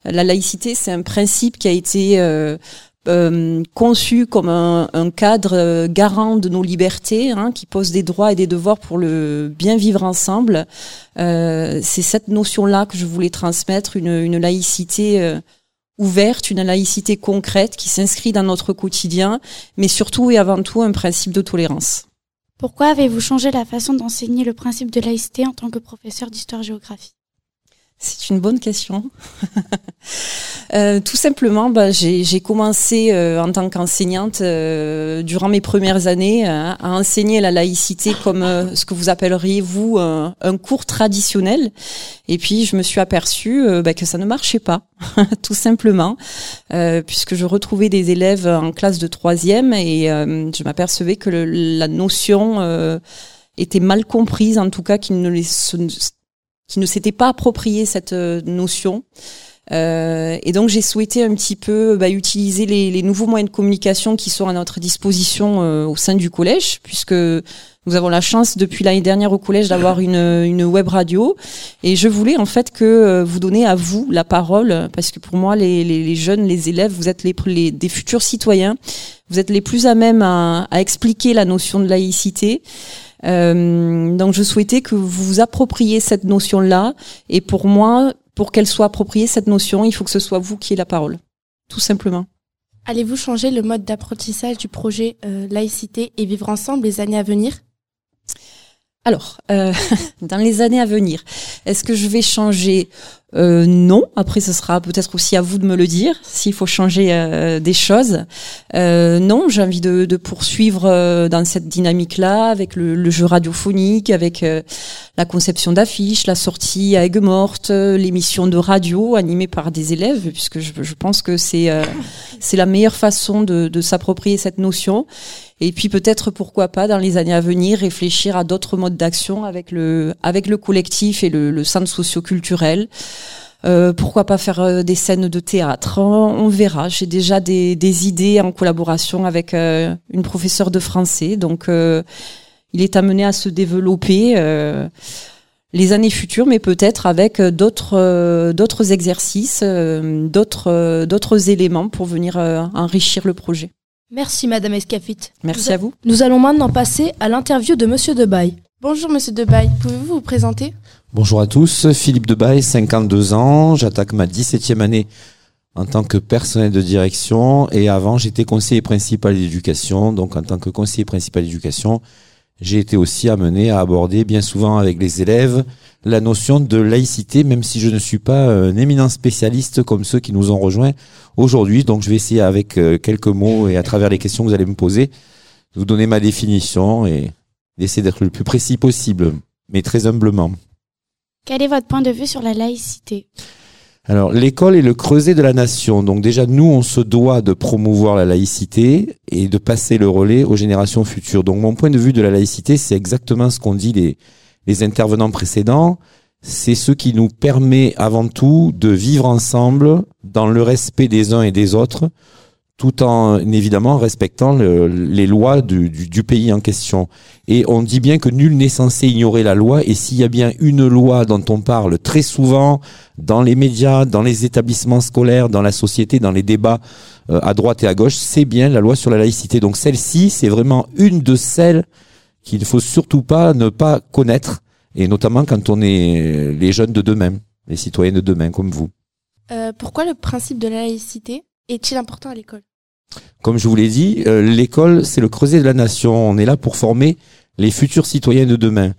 La laïcité, c'est un principe qui a été euh, euh, conçu comme un, un cadre garant de nos libertés, hein, qui pose des droits et des devoirs pour le bien vivre ensemble. Euh, c'est cette notion-là que je voulais transmettre, une, une laïcité euh, ouverte, une laïcité concrète qui s'inscrit dans notre quotidien, mais surtout et avant tout un principe de tolérance. Pourquoi avez-vous changé la façon d'enseigner le principe de laïcité en tant que professeur d'histoire-géographie? C'est une bonne question. Euh, tout simplement, bah, j'ai commencé euh, en tant qu'enseignante euh, durant mes premières années à enseigner la laïcité comme ce que vous appelleriez vous un, cours traditionnel. Et puis je me suis aperçue bah, que ça ne marchait pas, tout simplement, puisque je retrouvais des élèves en classe de troisième et je m'apercevais que la notion était mal comprise, en tout cas qu'ils ne les qui ne s'étaient pas approprié cette euh, notion. Euh, et donc j'ai souhaité un petit peu bah, utiliser les, les nouveaux moyens de communication qui sont à notre disposition euh, au sein du collège, puisque nous avons la chance depuis l'année dernière au collège d'avoir une, une web radio. Et je voulais en fait que euh, vous donner à vous la parole, parce que pour moi les, les, les jeunes, les élèves, vous êtes les, des futurs citoyens, vous êtes les plus à même à, à expliquer la notion de laïcité. Euh, donc je souhaitais que vous vous appropriez cette notion-là. Et pour moi, pour qu'elle soit appropriée, cette notion, il faut que ce soit vous qui ayez la parole. Tout simplement. Allez-vous changer le mode d'apprentissage du projet euh, laïcité et vivre ensemble les années à venir? Alors, euh, dans les années à venir, est-ce que je vais changer? Euh, Non. Après, ce sera peut-être aussi à vous de me le dire s'il faut changer euh, des choses. Non, j'ai envie de, poursuivre dans cette dynamique-là avec le, jeu radiophonique, avec la conception d'affiches, la sortie à Aigues-Mortes, euh, l'émission de radio animée par des élèves, puisque je, je pense que c'est c'est la meilleure façon de s'approprier cette notion. Et puis peut-être pourquoi pas dans les années à venir réfléchir à d'autres modes d'action avec le avec le collectif et le, le centre socio-culturel. Euh, pourquoi pas faire euh, des scènes de théâtre On, verra. J'ai déjà des, des idées en collaboration avec euh, une professeure de français, donc euh, il est amené à se développer. euh, les années futures, mais peut-être avec d'autres d'autres exercices, d'autres d'autres éléments pour venir enrichir le projet. Merci Madame Escafit. Merci Nous à vous. Nous allons maintenant passer à l'interview de Monsieur Debaille. Bonjour Monsieur Debaille, pouvez-vous vous présenter? Bonjour à tous, Philippe Debaille, 52 ans, j'attaque ma 17e année en tant que personnel de direction et avant j'étais conseiller principal d'éducation, donc en tant que conseiller principal d'éducation, j'ai été aussi amené à aborder bien souvent avec les élèves la notion de laïcité, même si je ne suis pas un éminent spécialiste comme ceux qui nous ont rejoints aujourd'hui. Donc je vais essayer avec euh, quelques mots et à travers les questions que vous allez me poser, de vous donner ma définition et d'essayer d'être le plus précis possible, mais très humblement. Quel est votre point de vue sur la laïcité? Alors, l'école est le creuset de la nation. Donc déjà, nous, on se doit de promouvoir la laïcité et de passer le relais aux générations futures. Donc mon point de vue de la laïcité, c'est exactement ce qu'ont dit les, les intervenants précédents. C'est ce qui nous permet avant tout de vivre ensemble dans le respect des uns et des autres, tout en évidemment respectant le- les lois du, du- du pays en question. Et on dit bien que nul n'est censé ignorer la loi, et s'il y a bien une loi dont on parle très souvent dans les médias, dans les établissements scolaires, dans la société, dans les débats euh, à droite et à gauche, c'est bien la loi sur la laïcité. Donc celle-ci, c'est vraiment une de celles qu'il ne faut surtout pas ne pas connaître, et notamment quand on est les jeunes de demain, les citoyens de demain comme vous. Euh, Pourquoi le principe de la laïcité est-il important à l'école? Comme je vous l'ai dit, euh, l'école, c'est le creuset de la nation. On est là pour former les futurs citoyens de demain.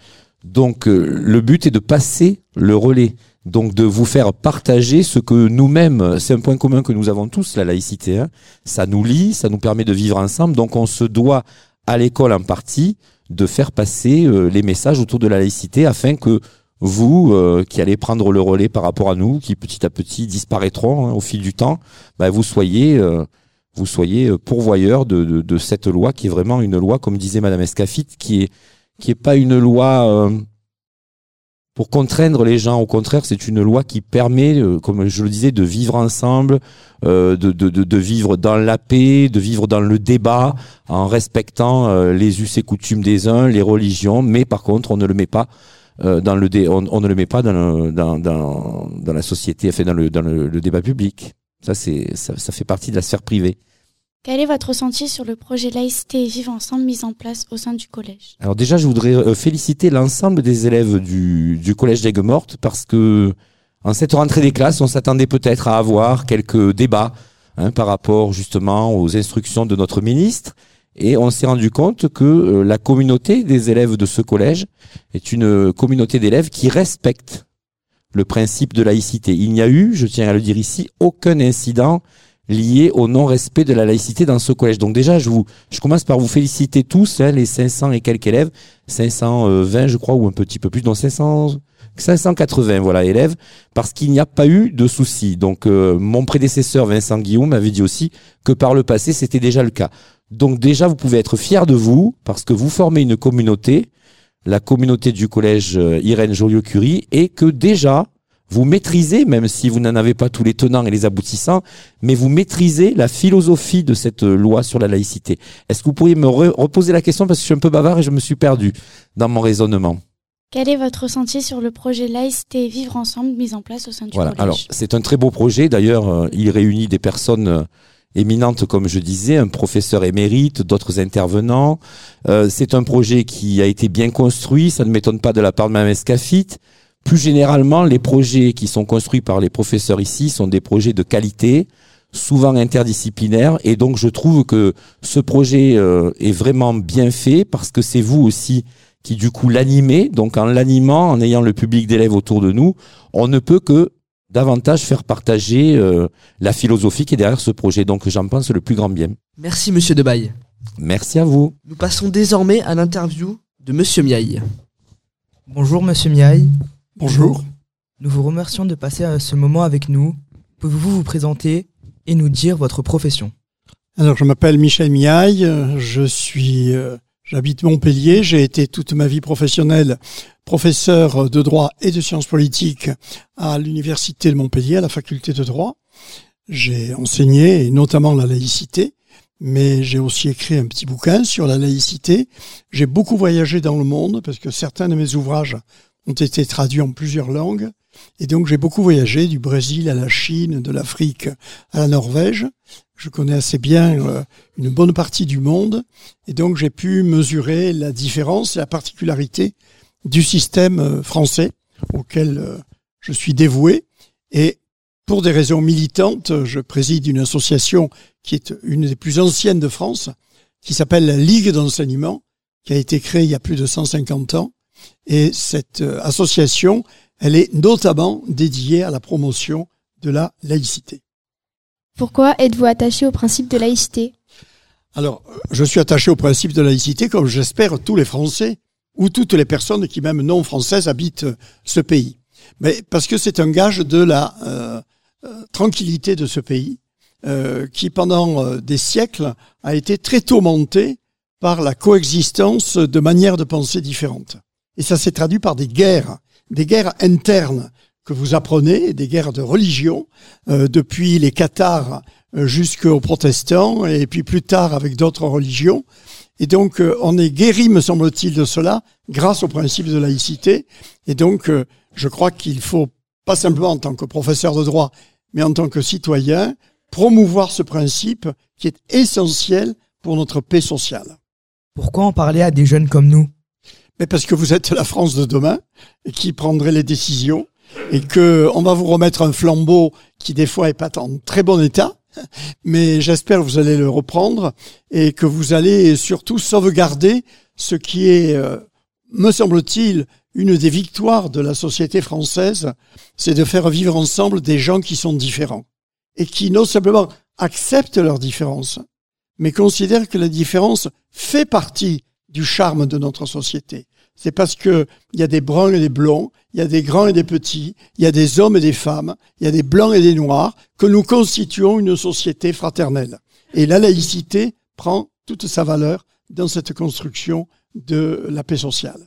Donc, euh, le but est de passer le relais. Donc, de vous faire partager ce que nous-mêmes, c'est un point commun que nous avons tous, la laïcité. hein. Ça nous lie, ça nous permet de vivre ensemble. Donc, on se doit, à l'école en partie, de faire passer euh, les messages autour de la laïcité afin que vous, euh, qui allez prendre le relais par rapport à nous, qui petit à petit disparaîtront hein, au fil du temps, bah, vous soyez euh, vous soyez euh, pourvoyeur de, de, de cette loi qui est vraiment une loi, comme disait Madame Escafit, qui est qui est pas une loi euh, pour contraindre les gens. Au contraire, c'est une loi qui permet, euh, comme je le disais, de vivre ensemble, euh, de, de, de, vivre dans la paix, de vivre dans le débat, en respectant euh, les us et coutumes des uns, les religions. Mais par contre, on ne le met pas euh, dans le dé- on, on ne le met pas dans, le- dans, dans, la société, enfin dans le, dans le débat public. Ça, c'est ça, ça fait partie de la sphère privée. Quel est votre ressenti sur le projet laïcité et vivre ensemble mis en place au sein du collège? Alors déjà, je voudrais euh, féliciter l'ensemble des élèves du, collège d'Aigues-Mortes parce que en cette rentrée des classes, on s'attendait peut-être à avoir quelques débats hein, par rapport justement aux instructions de notre ministre. Et on s'est rendu compte que euh, la communauté des élèves de ce collège est une communauté d'élèves qui respecte le principe de laïcité. Il n'y a eu, je tiens à le dire ici, aucun incident lié au non-respect de la laïcité dans ce collège. Donc déjà, je vous, je commence par vous féliciter tous, hein, les 500 et quelques élèves, 520 je crois, ou un petit peu plus, non 500, 580 voilà élèves, parce qu'il n'y a pas eu de soucis. Donc euh, mon prédécesseur Vincent Guillaume m'avait dit aussi que par le passé c'était déjà le cas. Donc déjà vous pouvez être fiers de vous parce que vous formez une communauté, la communauté du collège euh, Irène Joliot-Curie, et que déjà vous maîtrisez, même si vous n'en avez pas tous les tenants et les aboutissants, mais vous maîtrisez la philosophie de cette euh, loi sur la laïcité. Est-ce que vous pourriez me re- reposer la question parce que je suis un peu bavard et je me suis perdu dans mon raisonnement. Quel est votre ressenti sur le projet laïcité et vivre ensemble mis en place au sein du Voilà. collège Alors, c'est un très beau projet. D'ailleurs, euh, il réunit des personnes euh, éminentes, comme je disais, un professeur émérite, d'autres intervenants. Euh, c'est un projet qui a été bien construit. Ça ne m'étonne pas de la part de Mme Escafit. Plus généralement, les projets qui sont construits par les professeurs ici sont des projets de qualité, souvent interdisciplinaires. Et donc, je trouve que ce projet euh, est vraiment bien fait parce que c'est vous aussi qui, du coup, l'animez. Donc, en l'animant, en ayant le public d'élèves autour de nous, on ne peut que davantage faire partager euh, la philosophie qui est derrière ce projet. Donc, j'en pense le plus grand bien. Merci Monsieur Debaille. Merci à vous. Nous passons désormais à l'interview de Monsieur Miaille. Bonjour Monsieur Miaille. Bonjour. Nous vous remercions de passer euh, ce moment avec nous. Pouvez-vous vous présenter et nous dire votre profession? Alors, je m'appelle Michel Miaille, euh, je suis, euh, j'habite Montpellier, j'ai été toute ma vie professionnelle professeur de droit et de sciences politiques à l'université de Montpellier, à la faculté de droit. J'ai enseigné, et notamment la laïcité, mais j'ai aussi écrit un petit bouquin sur la laïcité. J'ai beaucoup voyagé dans le monde parce que certains de mes ouvrages ont été traduits en plusieurs langues. Et donc j'ai beaucoup voyagé du Brésil à la Chine, de l'Afrique à la Norvège. Je connais assez bien euh, une bonne partie du monde et donc j'ai pu mesurer la différence et la particularité du système euh, français auquel euh, je suis dévoué. Et pour des raisons militantes, je préside une association qui est une des plus anciennes de France, qui s'appelle la Ligue d'enseignement, qui a été créée il y a plus de 150 ans. Et cette euh, association, elle est notamment dédiée à la promotion de la laïcité. Pourquoi êtes-vous attaché au principe de laïcité? Alors, je suis attaché au principe de laïcité, comme j'espère tous les Français ou toutes les personnes qui, même non françaises, habitent ce pays. Mais parce que c'est un gage de la euh, euh, tranquillité de ce pays, euh, qui pendant euh, des siècles a été très tourmenté par la coexistence de manières de penser différentes. Et ça s'est traduit par des guerres, des guerres internes que vous apprenez, des guerres de religion, euh, depuis les Cathares euh, jusqu'aux protestants, et puis plus tard avec d'autres religions. Et donc, euh, on est guéri, me semble-t-il, de cela grâce au principe de laïcité. Et donc, euh, je crois qu'il faut, pas simplement en tant que professeur de droit, mais en tant que citoyen, promouvoir ce principe qui est essentiel pour notre paix sociale. Pourquoi en parler à des jeunes comme nous? Mais parce que vous êtes la France de demain et qui prendrait les décisions et que on va vous remettre un flambeau qui des fois est pas en très bon état, mais j'espère que vous allez le reprendre et que vous allez surtout sauvegarder ce qui est, euh, me semble-t-il, une des victoires de la société française, c'est de faire vivre ensemble des gens qui sont différents et qui non simplement acceptent leurs différences, mais considèrent que la différence fait partie du charme de notre société. C'est parce que il y a des bruns et des blonds, il y a des grands et des petits, il y a des hommes et des femmes, il y a des blancs et des noirs, que nous constituons une société fraternelle. Et la laïcité prend toute sa valeur dans cette construction de la paix sociale.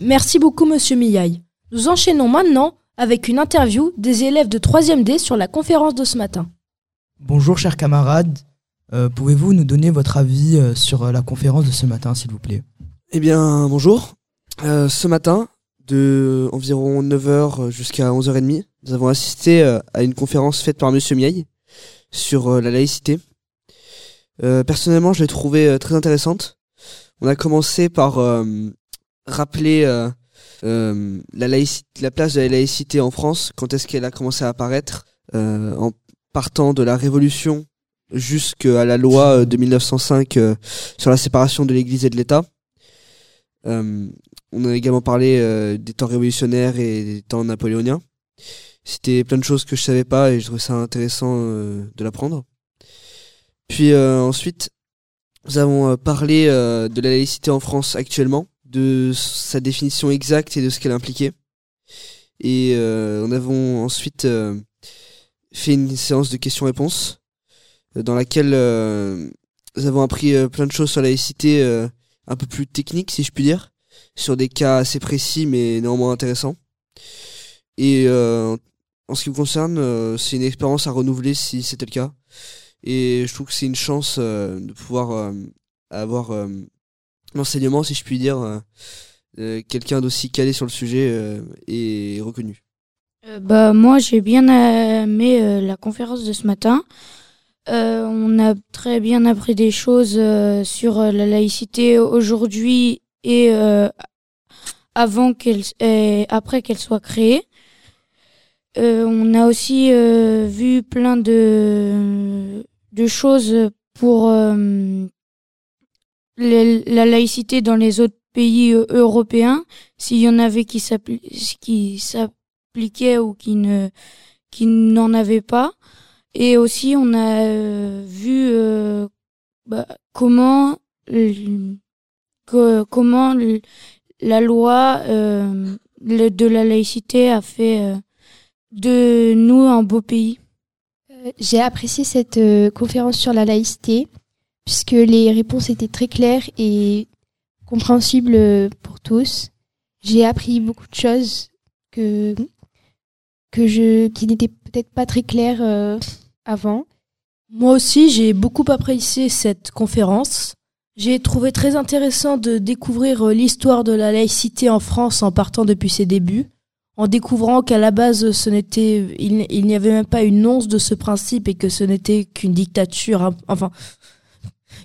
Merci beaucoup, monsieur Millaille. Nous enchaînons maintenant avec une interview des élèves de 3e D sur la conférence de ce matin. Bonjour chers camarades, pouvez-vous nous donner votre avis euh, sur euh, la conférence de ce matin s'il vous plaît? Eh bien, bonjour. Euh, ce matin, de environ 9h jusqu'à 11h30, nous avons assisté euh, à une conférence faite par Monsieur Miaille sur euh, la laïcité. Euh, personnellement, je l'ai trouvée euh, très intéressante. On a commencé par euh, rappeler euh, euh, la, laïci- la place de la laïcité en France, quand est-ce qu'elle a commencé à apparaître, euh, en partant de la Révolution jusqu'à la loi euh, de 1905 euh, sur la séparation de l'Église et de l'État. Euh, on a également parlé euh, des temps révolutionnaires et des temps napoléoniens. C'était plein de choses que je savais pas et je trouvais ça intéressant euh, de l'apprendre. Puis euh, ensuite, nous avons parlé de la laïcité en France actuellement, de sa définition exacte et de ce qu'elle impliquait. Et nous avons ensuite fait une séance de questions-réponses dans laquelle euh, nous avons appris euh, plein de choses sur la laïcité euh, un peu plus techniques, si je puis dire, sur des cas assez précis mais néanmoins intéressants. Et en ce qui me concerne, c'est une expérience à renouveler si c'était le cas. Et je trouve que c'est une chance de pouvoir avoir l'enseignement, si je puis dire, quelqu'un d'aussi calé sur le sujet et reconnu. Bah, moi, j'ai bien aimé la conférence de ce matin. Euh, on a très bien appris des choses euh, sur euh, la laïcité aujourd'hui et avant qu'elle après qu'elle soit créée. On a aussi vu plein de, de choses pour la laïcité dans les autres pays européens, s'il y en avait qui s'appliquaient ou qui ne qui n'en avaient pas. Et aussi, on a euh, vu euh, bah, comment que- comment la loi euh, de la laïcité a fait euh, de nous un beau pays. Euh, J'ai apprécié cette conférence sur la laïcité, puisque les réponses étaient très claires et compréhensibles pour tous. J'ai appris beaucoup de choses que, que je, qui n'étaient peut-être pas très claires Moi aussi, j'ai beaucoup apprécié cette conférence. J'ai trouvé très intéressant de découvrir euh, l'histoire de la laïcité en France en partant depuis ses débuts, en découvrant qu'à la base, ce n'était, il, il n'y avait même pas une once de ce principe et que ce n'était qu'une dictature, enfin,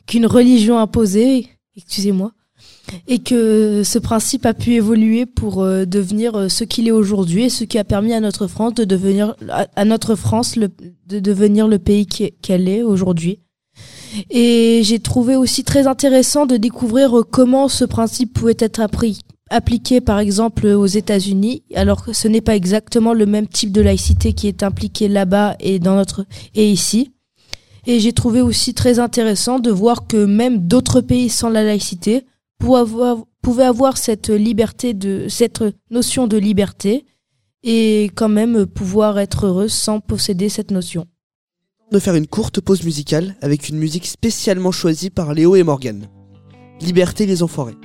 qu'une religion imposée, excusez-moi. Et que ce principe a pu évoluer pour euh, devenir euh, ce qu'il est aujourd'hui et ce qui a permis à notre France de devenir à, notre France le, de devenir le pays qu'elle est aujourd'hui. Et j'ai trouvé aussi très intéressant de découvrir euh, comment ce principe pouvait être appliqué par exemple aux États-Unis, alors que ce n'est pas exactement le même type de laïcité qui est impliqué là-bas et dans notre et ici. Et j'ai trouvé aussi très intéressant de voir que même d'autres pays sans la laïcité pouvaient avoir, pouvaient avoir cette liberté de cette notion de liberté et quand même pouvoir être heureux sans posséder cette notion. de faire une courte pause musicale avec une musique spécialement choisie par Léo et Morgan. Liberté les enfoirés.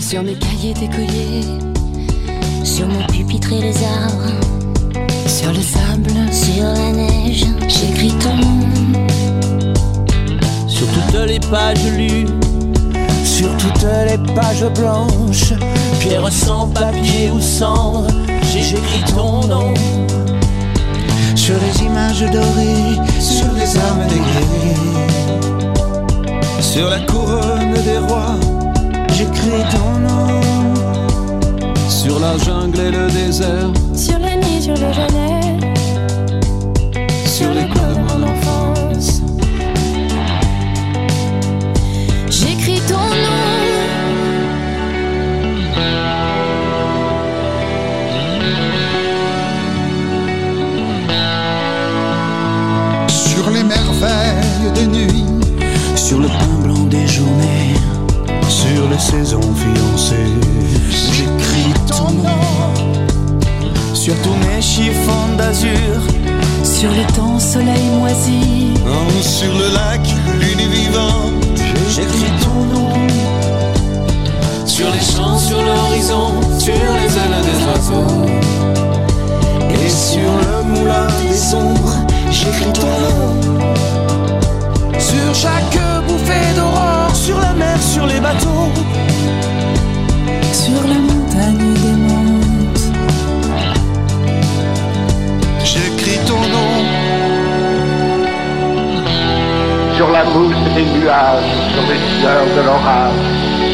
Sur mes cahiers décollés, sur mon pupitre et les arbres, sur le sable, sur la neige, j'écris ton nom. Sur toutes les pages lues, sur toutes les pages blanches, pierre sans papier ou cendre, j'écris ton nom. Sur les images dorées, sur les armes des guerriers, Sur la couronne des rois, j'écris ton nom. sur la jungle et le désert, Sur la nuit, sur le jeûne, les saisons fiancées, j'écris ton nom. sur tous mes chiffons d'azur, Sur le temps soleil moisi. Oh, sur le lac, lune vivante, j'écris ton nom. Sur les champs, sur l'horizon, sur les ailes des oiseaux. Et sur le moulin des ombres, j'écris ton nom. Sur chaque bouffée d'aurore, les bateaux. Sur la montagne des montes. J'écris ton nom. Sur la mousse des nuages, sur les sueurs de l'orage,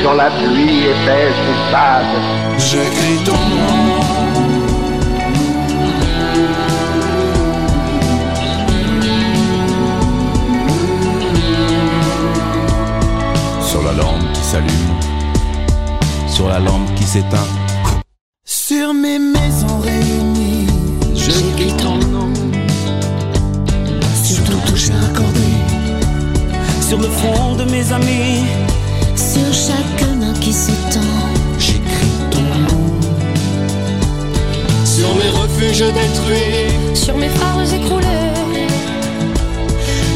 sur la pluie épaisse des sades. J'écris ton nom. S'allume, sur la lampe qui s'éteint. Sur mes maisons réunies, J'écris ton nom. sur tout toucher accordé, Sur le front de mes amis, Sur chaque main qui se tend. j'écris ton nom. sur mes refuges détruits. Sur mes phares écroulés.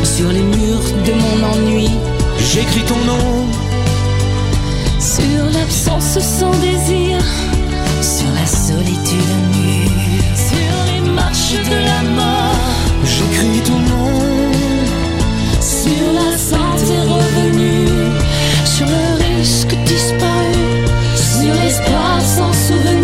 Sur les murs de mon ennui. J'écris ton nom. Sur l'absence sans désir. Sur la solitude nue. Sur les marches de la mort. J'écris ton nom. Sur la santé revenue. Sur le risque disparu. Sur l'espoir sans souvenir.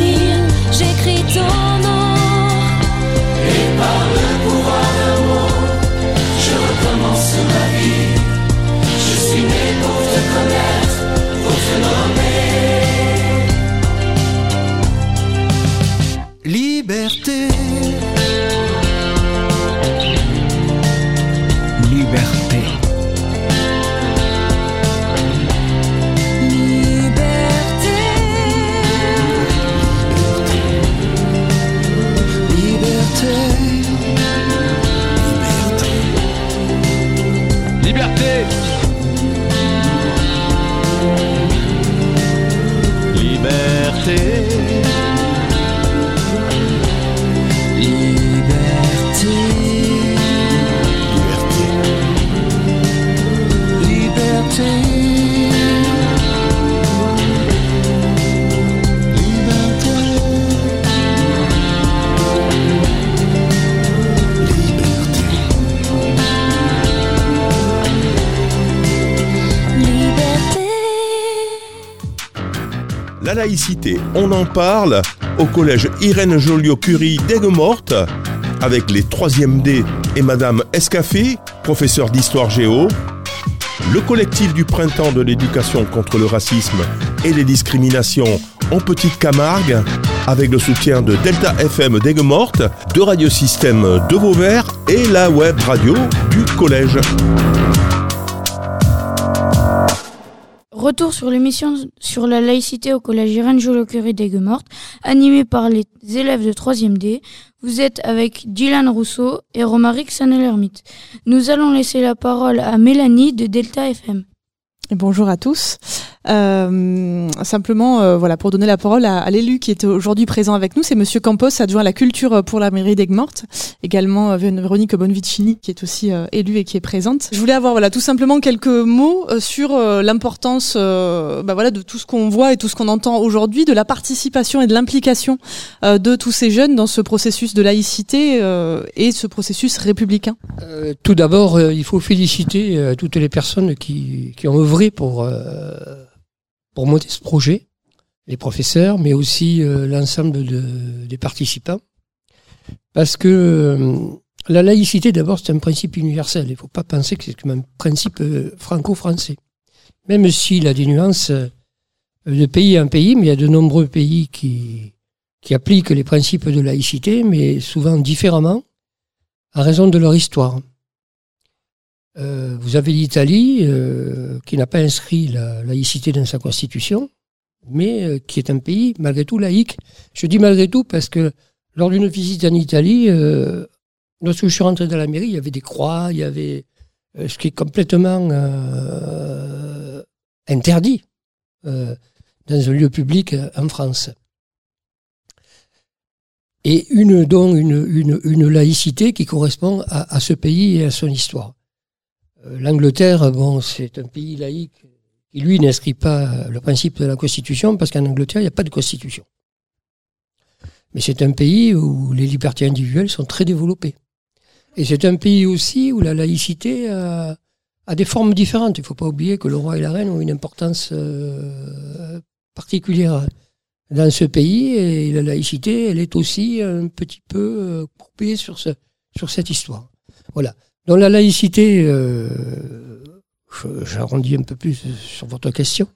Laïcité, on en parle au collège Irène Joliot-Curie d'Aigues-Mortes avec les 3e D et Madame Escafé, professeur d'histoire géo. le collectif du printemps de l'éducation contre le racisme et les discriminations en Petite Camargue, avec le soutien de Delta FM d'Aigues-Mortes, de Radiosystème de Vauvert et la web radio du collège. Retour sur l'émission sur la laïcité au collège Irène Joliot-Curie d'Aigues-Mortes, animée par les élèves de 3e D. Vous êtes avec Dylan Rousseau et Romaric Sanelermite. Nous allons laisser la parole à Mélanie de Delta FM. Bonjour à tous. Euh, simplement, euh, voilà, pour donner la parole à, à l'élu qui est aujourd'hui présent avec nous, c'est Monsieur Campos, adjoint à la culture pour la mairie d'Aigues-Mortes. Également euh, Véronique Bonvicini, qui est aussi euh, élue et qui est présente. Je voulais avoir, voilà, tout simplement quelques mots euh, sur l'importance, bah, voilà, de tout ce qu'on voit et tout ce qu'on entend aujourd'hui, de la participation et de l'implication de tous ces jeunes dans ce processus de laïcité et ce processus républicain. Tout d'abord, il faut féliciter toutes les personnes qui, qui ont œuvré pour, pour monter ce projet, les professeurs, mais aussi euh, l'ensemble de, des participants. Parce que euh, la laïcité, d'abord, c'est un principe universel. Il ne faut pas penser que c'est un principe euh, franco-français. Même s'il a des nuances de pays en pays, mais il y a de nombreux pays qui, qui appliquent les principes de laïcité, mais souvent différemment, à raison de leur histoire. Euh, vous avez l'Italie euh, qui n'a pas inscrit la laïcité dans sa constitution, mais euh, qui est un pays malgré tout laïque. Je dis malgré tout parce que lors d'une visite en Italie, lorsque je suis rentré dans la mairie, il y avait des croix, il y avait ce qui est complètement interdit dans un lieu public en France. Et une, donc une, une, laïcité qui correspond à ce pays et à son histoire. Euh, L'Angleterre, bon, c'est un pays laïque qui, lui, n'inscrit pas le principe de la Constitution parce qu'en Angleterre, il n'y a pas de Constitution. Mais c'est un pays où les libertés individuelles sont très développées. Et c'est un pays aussi où la laïcité a, des formes différentes. Il ne faut pas oublier que le roi et la reine ont une importance euh, particulière dans ce pays et la laïcité, elle est aussi un petit peu euh, coupée sur, sur cette histoire. Voilà. Dans la laïcité, euh, j'arrondis un peu plus sur votre question.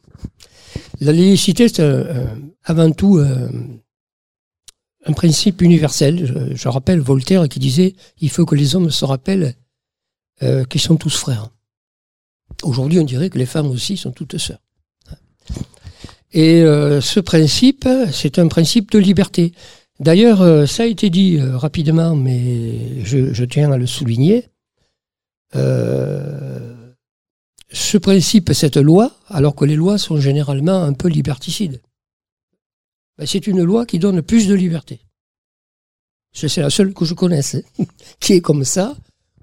La laïcité, c'est un- avant tout euh, un principe universel. Je, rappelle Voltaire qui disait il faut que les hommes se rappellent euh, qu'ils sont tous frères. Aujourd'hui, on dirait que les femmes aussi sont toutes sœurs. Et euh, ce principe, c'est un principe de liberté. D'ailleurs, euh, ça a été dit euh, rapidement, mais je, je tiens à le souligner. Euh, ce principe, cette loi, alors que les lois sont généralement un peu liberticides, ben, c'est une loi qui donne plus de liberté. C'est la seule que je connaisse, hein, qui est comme ça,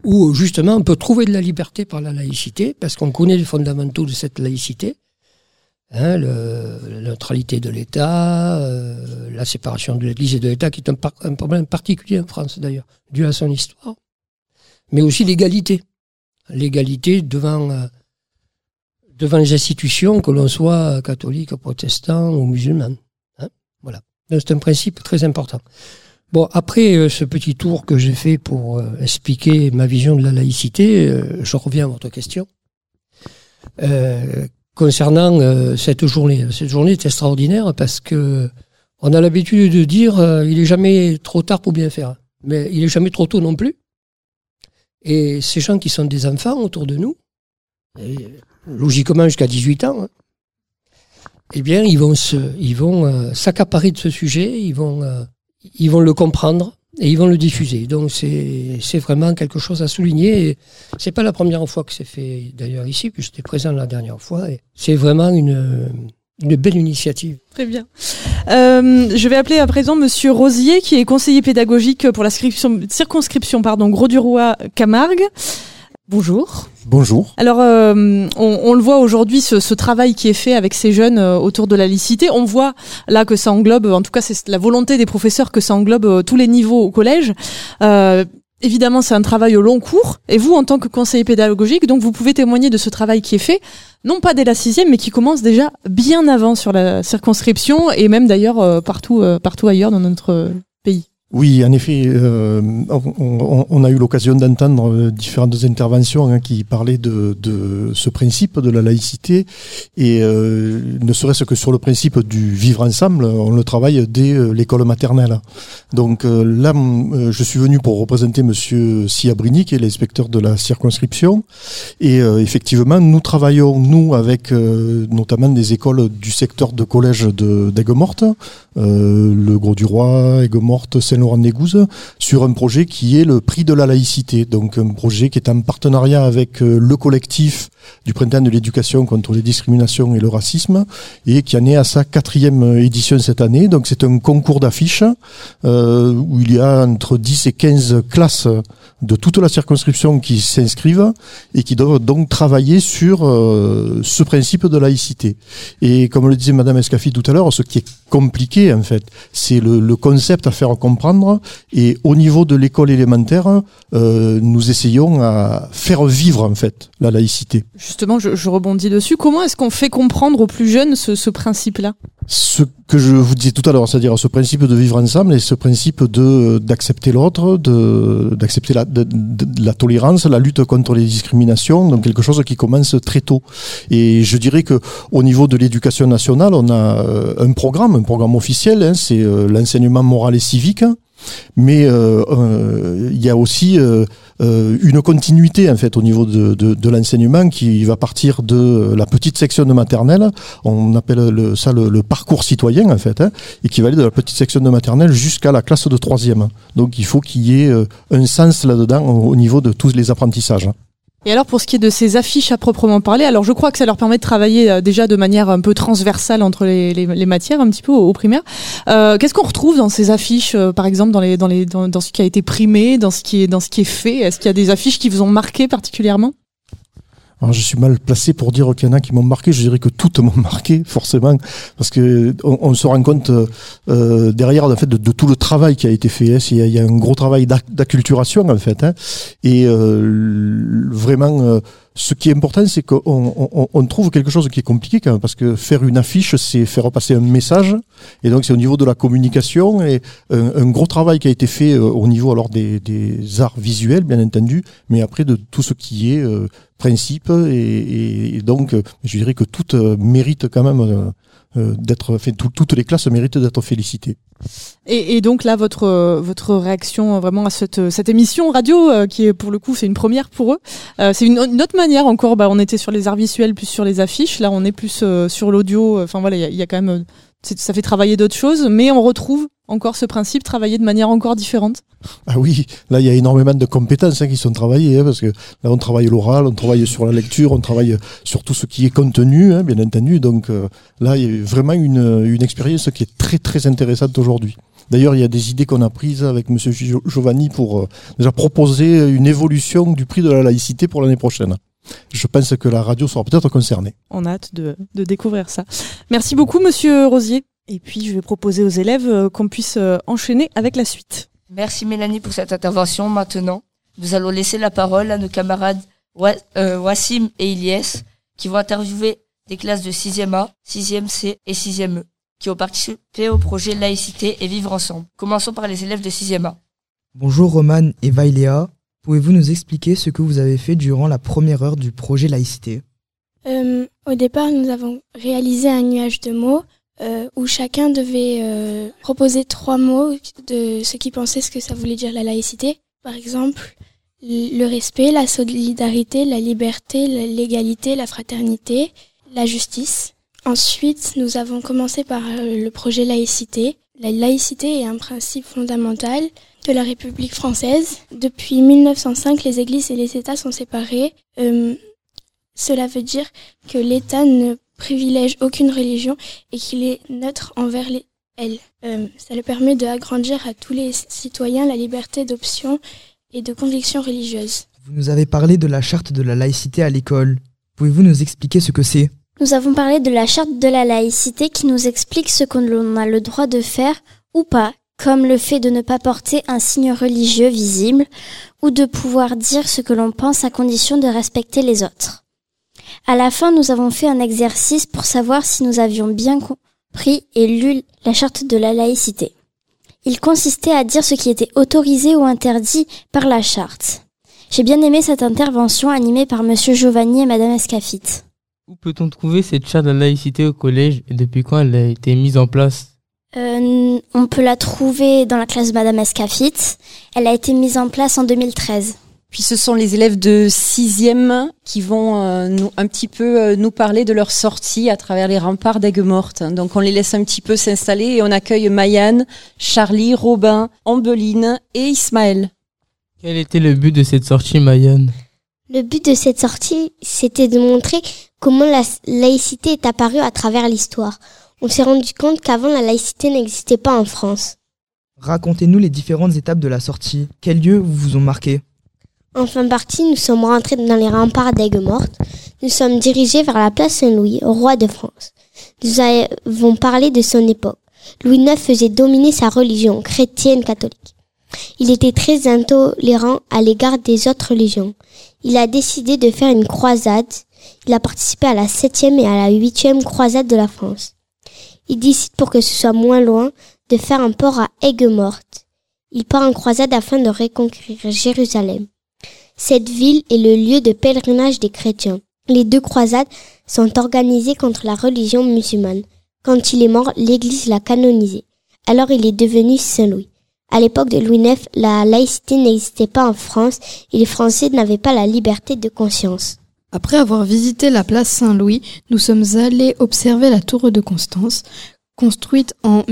où justement on peut trouver de la liberté par la laïcité, parce qu'on connaît les fondamentaux de cette laïcité, hein, la neutralité de l'État, euh, la séparation de l'Église et de l'État, qui est un problème particulier en France d'ailleurs, dû à son histoire, mais aussi l'égalité. L'égalité devant, euh, devant les institutions, que l'on soit catholique, protestant ou musulman. hein. voilà. C'est un principe très important. Bon, après euh, ce petit tour que j'ai fait pour euh, expliquer ma vision de la laïcité, je reviens à votre question. Concernant cette journée, cette journée est extraordinaire parce que on a l'habitude de dire il est jamais trop tard pour bien faire, mais il est jamais trop tôt non plus. Et ces gens qui sont des enfants autour de nous, logiquement jusqu'à 18 ans, hein, eh bien, ils vont se, ils vont euh, s'accaparer de ce sujet, ils vont, euh, ils vont le comprendre et ils vont le diffuser. Donc, c'est, vraiment quelque chose à souligner. C'est pas la première fois que c'est fait d'ailleurs ici, puis j'étais présent la dernière fois. C'est vraiment une, une belle initiative. Très bien. Euh, je vais appeler à présent Monsieur Rosier, qui est conseiller pédagogique pour la circonscription, circonscription pardon, Gros du Roi Camargue. Bonjour. Bonjour. Alors, euh, on, on le voit aujourd'hui, ce, ce travail qui est fait avec ces jeunes euh, autour de la laïcité. On voit là que ça englobe, en tout cas, c'est la volonté des professeurs que ça englobe euh, tous les niveaux au collège. Évidemment, c'est un travail au long cours. Et vous, en tant que conseiller pédagogique, donc vous pouvez témoigner de ce travail qui est fait, non pas dès la sixième, mais qui commence déjà bien avant sur la circonscription et même d'ailleurs euh, partout, euh, partout ailleurs dans notre euh, pays. Oui, en effet, euh, on, on- a eu l'occasion d'entendre euh, différentes interventions hein, qui parlaient de, de ce principe de la laïcité. Et euh, ne serait-ce que sur le principe du vivre ensemble, on le travaille dès euh, l'école maternelle. Donc euh, là, euh, je suis venu pour représenter Monsieur Siabrini, qui est l'inspecteur de la circonscription, et effectivement, nous travaillons nous avec notamment des écoles du secteur de collège de d'Aigues-Mortes, le Gros du Roi, Aigues-Mortes, Saint-Laurent-des-Gouzes, sur un projet qui est le prix de la laïcité. Donc un projet qui est en partenariat avec euh, le collectif du printemps de l'éducation contre les discriminations et le racisme et qui en est à sa quatrième euh, édition cette année. Donc c'est un concours d'affiches euh, où il y a entre 10 et 15 classes de toute la circonscription qui s'inscrivent et qui doivent donc travailler sur ce principe de laïcité. Et comme le disait Madame Escafi tout à l'heure, ce qui est compliqué en fait, c'est le concept à faire comprendre. Et au niveau de l'école élémentaire, euh, nous essayons à faire vivre en fait la laïcité. Justement, je, rebondis dessus. Comment est-ce qu'on fait comprendre aux plus jeunes ce principe-là? Ce que je vous disais tout à l'heure, c'est-à-dire ce principe de vivre ensemble et ce principe de d'accepter l'autre, de d'accepter la, de, de- la tolérance, la lutte contre les discriminations, donc quelque chose qui commence très tôt. Et je dirais que au niveau de l'éducation nationale, on a euh, un programme, un programme officiel, hein, c'est euh, l'enseignement moral et civique. Mais euh, euh, il y a aussi euh, une continuité en fait au niveau de, de, l'enseignement qui va partir de la petite section de maternelle, on appelle le, ça le, parcours citoyen en fait, hein, et qui va aller de la petite section de maternelle jusqu'à la classe de troisième. Donc il faut qu'il y ait un sens là-dedans au niveau de tous les apprentissages. Et alors pour ce qui est de ces affiches à proprement parler, alors je crois que ça leur permet de travailler euh, déjà de manière un peu transversale entre les, matières, un petit peu au, au primaire. Euh, Qu'est-ce qu'on retrouve dans ces affiches, euh, par exemple dans, les, dans, les, dans ce qui a été primé, dans ce qui est, dans ce qui est fait? Est-ce qu'il y a des affiches qui vous ont marqué particulièrement? Alors je suis mal placé pour dire qu'il y en a qui m'ont marqué. Je dirais que toutes m'ont marqué forcément, parce que on, on se rend compte euh, derrière en fait de, tout le travail qui a été fait. hein. Il y a, il y a un gros travail d'ac- d'acculturation en fait, hein. et euh, vraiment. euh, ce qui est important, c'est qu'on on, on- on trouve quelque chose qui est compliqué quand même, parce que faire une affiche, c'est faire passer un message, et donc c'est au niveau de la communication et un, un gros travail qui a été fait euh, au niveau alors des, des arts visuels, bien entendu, mais après de tout ce qui est euh, principe, et, et- donc euh, je dirais que toutes euh, méritent quand même euh, d'être, tout- toutes les classes méritent d'être félicitées. et, et donc là, votre, votre réaction vraiment à cette, cette émission radio, qui est pour le coup, c'est une première pour eux. C'est une, autre manière encore. Bah, on était sur les arts visuels, plus sur les affiches. Là, on est plus sur l'audio. Enfin voilà, il y y, a quand même, ça fait travailler d'autres choses, mais on retrouve encore ce principe, travailler de manière encore différente? Ah oui, là il y a énormément de compétences hein, qui sont travaillées, hein, parce que là on travaille l'oral, on travaille sur la lecture, on travaille sur tout ce qui est contenu, hein, bien entendu. Donc euh, là il y a vraiment une, une expérience qui est très très intéressante aujourd'hui. D'ailleurs, il y a des idées qu'on a prises avec Monsieur Gio- Giovanni pour euh, déjà proposer une évolution du prix de la laïcité pour l'année prochaine. Je pense que la radio sera peut-être concernée. On a hâte de, de découvrir ça. Merci beaucoup, Monsieur Rosier. Et puis, je vais proposer aux élèves euh, qu'on puisse euh, enchaîner avec la suite. Merci Mélanie pour cette intervention. Maintenant, nous allons laisser la parole à nos camarades euh, Wassim et Ilyes qui vont interviewer des classes de 6e A, 6e C et 6e E qui ont participé au projet Laïcité et Vivre Ensemble. Commençons par les élèves de 6e A. Bonjour Roman et Vailéa. Pouvez-vous nous expliquer ce que vous avez fait durant la première heure du projet laïcité? Euh, au départ, nous avons réalisé un nuage de mots euh, où chacun devait euh, proposer trois mots de ce qu'il pensait ce que ça voulait dire la laïcité. Par exemple, le respect, la solidarité, la liberté, l'égalité, la fraternité, la justice. Ensuite, nous avons commencé par euh, le projet laïcité. La laïcité est un principe fondamental de la République française. Depuis 1905, les églises et les États sont séparés. Euh, cela veut dire que l'État ne privilège aucune religion et qu'il est neutre envers les, elles. Euh, ça le permet d'agrandir à tous les citoyens la liberté d'option et de conviction religieuse. Vous nous avez parlé de la charte de la laïcité à l'école. Pouvez-vous nous expliquer ce que c'est? Nous avons parlé de la charte de la laïcité qui nous explique ce qu'on a le droit de faire ou pas, comme le fait de ne pas porter un signe religieux visible ou de pouvoir dire ce que l'on pense à condition de respecter les autres. À la fin, nous avons fait un exercice pour savoir si nous avions bien compris et lu la charte de la laïcité. Il consistait à dire ce qui était autorisé ou interdit par la charte. J'ai bien aimé cette intervention animée par Monsieur Giovanni et Madame Escafit. Où peut-on trouver cette charte de la laïcité au collège et depuis quand elle a été mise en place? Euh, on peut la trouver dans la classe de Madame Escafit. Elle a été mise en place en 2013. Puis ce sont les élèves de sixième qui vont euh, nous, un petit peu euh, nous parler de leur sortie à travers les remparts d'Aigues-Mortes. Donc on les laisse un petit peu s'installer et on accueille Mayanne, Charlie, Robin, Ambeline et Ismaël. Quel était le but de cette sortie, Mayenne Le but de cette sortie, c'était de montrer comment la laïcité est apparue à travers l'histoire. On s'est rendu compte qu'avant la laïcité n'existait pas en France. Racontez-nous les différentes étapes de la sortie. Quels lieux vous ont marqué En fin de partie, nous sommes rentrés dans les remparts d'Aigues-Mortes. Nous sommes dirigés vers la place Saint-Louis, roi de France. Nous avons parlé de son époque. Louis IX faisait dominer sa religion chrétienne catholique. Il était très intolérant à l'égard des autres religions. Il a décidé de faire une croisade. Il a participé à la septième et à la huitième croisade de la France. Il décide pour que ce soit moins loin de faire un port à Aigues-Mortes. Il part en croisade afin de reconquérir Jérusalem. Cette ville est le lieu de pèlerinage des chrétiens. Les deux croisades sont organisées contre la religion musulmane. Quand il est mort, l'église l'a canonisé. Alors il est devenu Saint-Louis. À l'époque de Louis IX, la laïcité n'existait pas en France et les Français n'avaient pas la liberté de conscience. Après avoir visité la place Saint-Louis, nous sommes allés observer la tour de Constance, construite en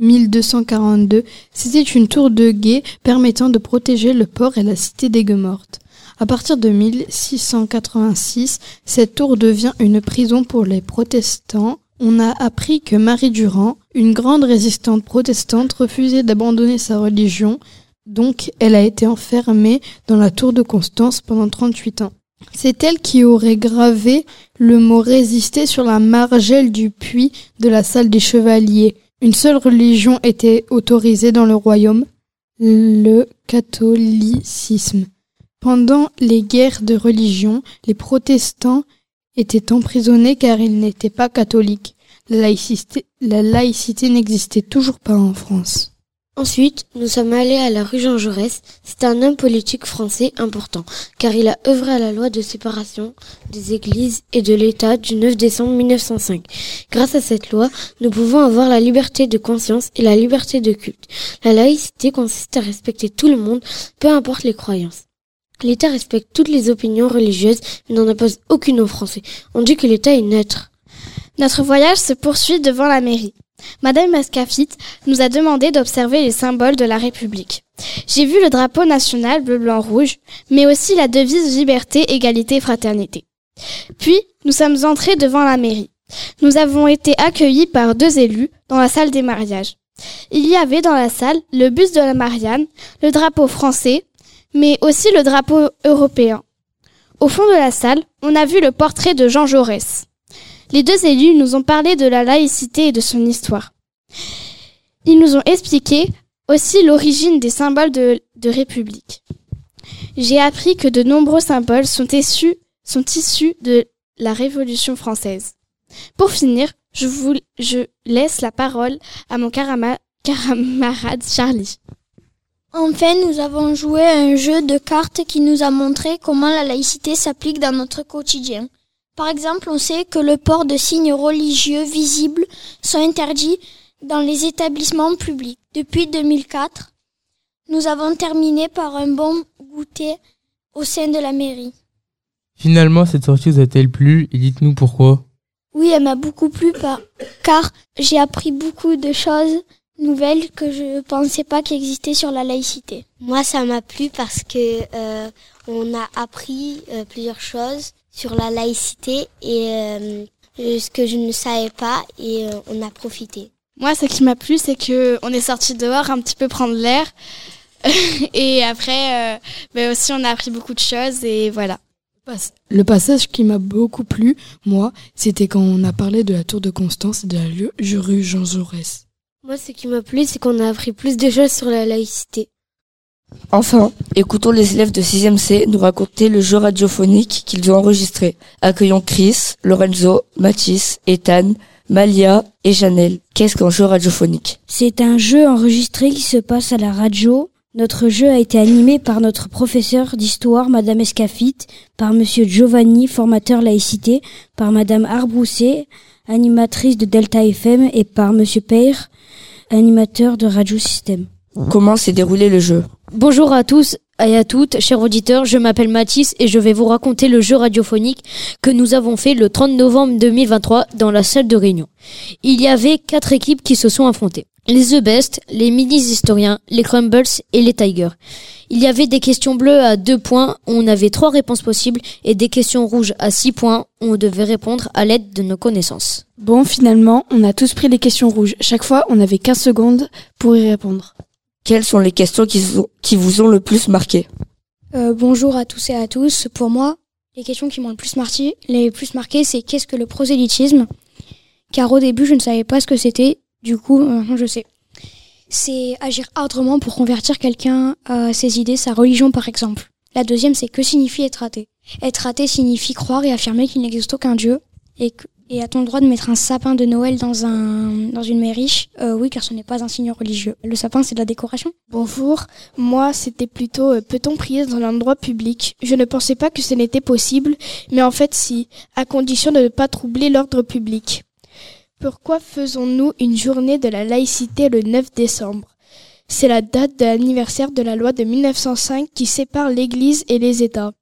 1242. C'était une tour de guet permettant de protéger le port et la cité d'Aigues-Mortes. À partir de 1686, cette tour devient une prison pour les protestants. On a appris que Marie Durand, une grande résistante protestante, refusait d'abandonner sa religion, donc elle a été enfermée dans la tour de Constance pendant 38 ans. C'est elle qui aurait gravé le mot résister sur la margelle du puits de la salle des chevaliers. Une seule religion était autorisée dans le royaume, le catholicisme. Pendant les guerres de religion, les protestants étaient emprisonnés car ils n'étaient pas catholiques. La laïcité, la laïcité n'existait toujours pas en France. Ensuite, nous sommes allés à la rue Jean Jaurès. C'est un homme politique français important, car il a œuvré à la loi de séparation des églises et de l'État du 9 décembre 1905. Grâce à cette loi, nous pouvons avoir la liberté de conscience et la liberté de culte. La laïcité consiste à respecter tout le monde, peu importe les croyances. L'État respecte toutes les opinions religieuses, mais n'en impose aucune aux Français. On dit que l'État est neutre. Notre voyage se poursuit devant la mairie. Madame Mascafit nous a demandé d'observer les symboles de la République. J'ai vu le drapeau national bleu, blanc, rouge, mais aussi la devise liberté, égalité, fraternité. Puis, nous sommes entrés devant la mairie. Nous avons été accueillis par deux élus dans la salle des mariages. Il y avait dans la salle le bus de la Marianne, le drapeau français, mais aussi le drapeau européen. Au fond de la salle, on a vu le portrait de Jean Jaurès. Les deux élus nous ont parlé de la laïcité et de son histoire. Ils nous ont expliqué aussi l'origine des symboles de, République. J'ai appris que de nombreux symboles sont issus, de la Révolution française. Pour finir, je, vous, laisse la parole à mon camarade Charlie. Enfin, nous avons joué un jeu de cartes qui nous a montré comment la laïcité s'applique dans notre quotidien. Par exemple, on sait que le port de signes religieux visibles sont interdits dans les établissements publics. Depuis 2004, nous avons terminé par un bon goûter au sein de la mairie. Finalement, cette sortie vous a-t-elle plu? Et dites-nous pourquoi Oui, elle m'a beaucoup plu par... car j'ai appris beaucoup de choses nouvelles que je pensais pas qui existaient sur la laïcité. Moi, ça m'a plu parce que euh, on a appris euh, plusieurs choses sur la laïcité et euh, ce que je ne savais pas et euh, on a profité. Moi, ce qui m'a plu, c'est que on est sorti dehors un petit peu prendre l'air et après, euh, ben aussi on a appris beaucoup de choses et voilà. Le passage qui m'a beaucoup plu, moi, c'était quand on a parlé de la tour de Constance et de la rue Jean Jaurès. Moi, ce qui m'a plu, c'est qu'on a appris plus de choses sur la laïcité. Enfin, écoutons les élèves de 6e C nous raconter le jeu radiophonique qu'ils ont enregistré. Accueillons Chris, Lorenzo, Mathis, Ethan, Malia et Janelle. Qu'est-ce qu'un jeu radiophonique? C'est un jeu enregistré qui se passe à la radio. Notre jeu a été animé par notre professeur d'histoire, Madame Escafit, par Monsieur Giovanni, formateur laïcité, par Madame Arbrousset, animatrice de Delta FM, et par Monsieur Peyre, animateur de Radio Système. Comment s'est déroulé le jeu Bonjour à tous et à toutes, chers auditeurs, je m'appelle Mathis et je vais vous raconter le jeu radiophonique que nous avons fait le 30 novembre 2023 dans la salle de réunion. Il y avait quatre équipes qui se sont affrontées. Les The Best, les Minis Historiens, les Crumbles et les Tigers. Il y avait des questions bleues à deux points, où on avait trois réponses possibles, et des questions rouges à six points, où on devait répondre à l'aide de nos connaissances. Bon, finalement, on a tous pris les questions rouges. Chaque fois, on avait 15 secondes pour y répondre. Quelles sont les questions qui, vous- ont le plus marqué Euh, bonjour à tous et à tous. Pour moi, les questions qui m'ont le plus marqué, plus c'est qu'est-ce que le prosélytisme? Car au début, je ne savais pas ce que c'était. Du coup, maintenant, je sais. C'est agir ardemment pour convertir quelqu'un à ses idées, sa religion, par exemple. La deuxième, c'est que signifie être athée Être athée signifie croire et affirmer qu'il n'existe aucun Dieu. Et, et a-t-on le droit de mettre un sapin de Noël dans, un, dans une mairie Euh, Oui, car ce n'est pas un signe religieux. Le sapin, c'est de la décoration. Bonjour, moi c'était plutôt euh, peut-on prier dans un endroit public? Je ne pensais pas que ce n'était possible, mais en fait si, à condition de ne pas troubler l'ordre public. Pourquoi faisons-nous une journée de la laïcité le 9 décembre? C'est la date de l'anniversaire de la loi de 1905 qui sépare l'Église et les États.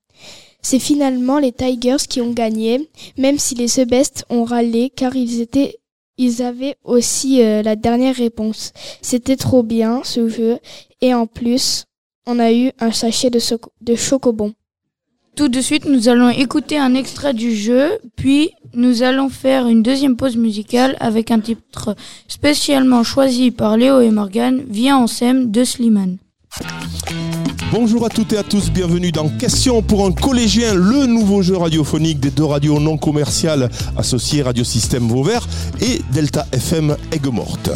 C'est finalement les Tigers qui ont gagné, même si les The Best ont râlé car ils étaient ils avaient aussi euh, la dernière réponse. C'était trop bien ce jeu et en plus, on a eu un sachet de, chocobon. Tout de suite, nous allons écouter un extrait du jeu, puis nous allons faire une deuxième pause musicale avec un titre spécialement choisi par Léo et Morgan, Viens en sème de Slimane. Bonjour à toutes et à tous, bienvenue dans Question pour un collégien, le nouveau jeu radiophonique des deux radios non commerciales associées Radio Système Vauvert et Delta FM Aigues-Mortes.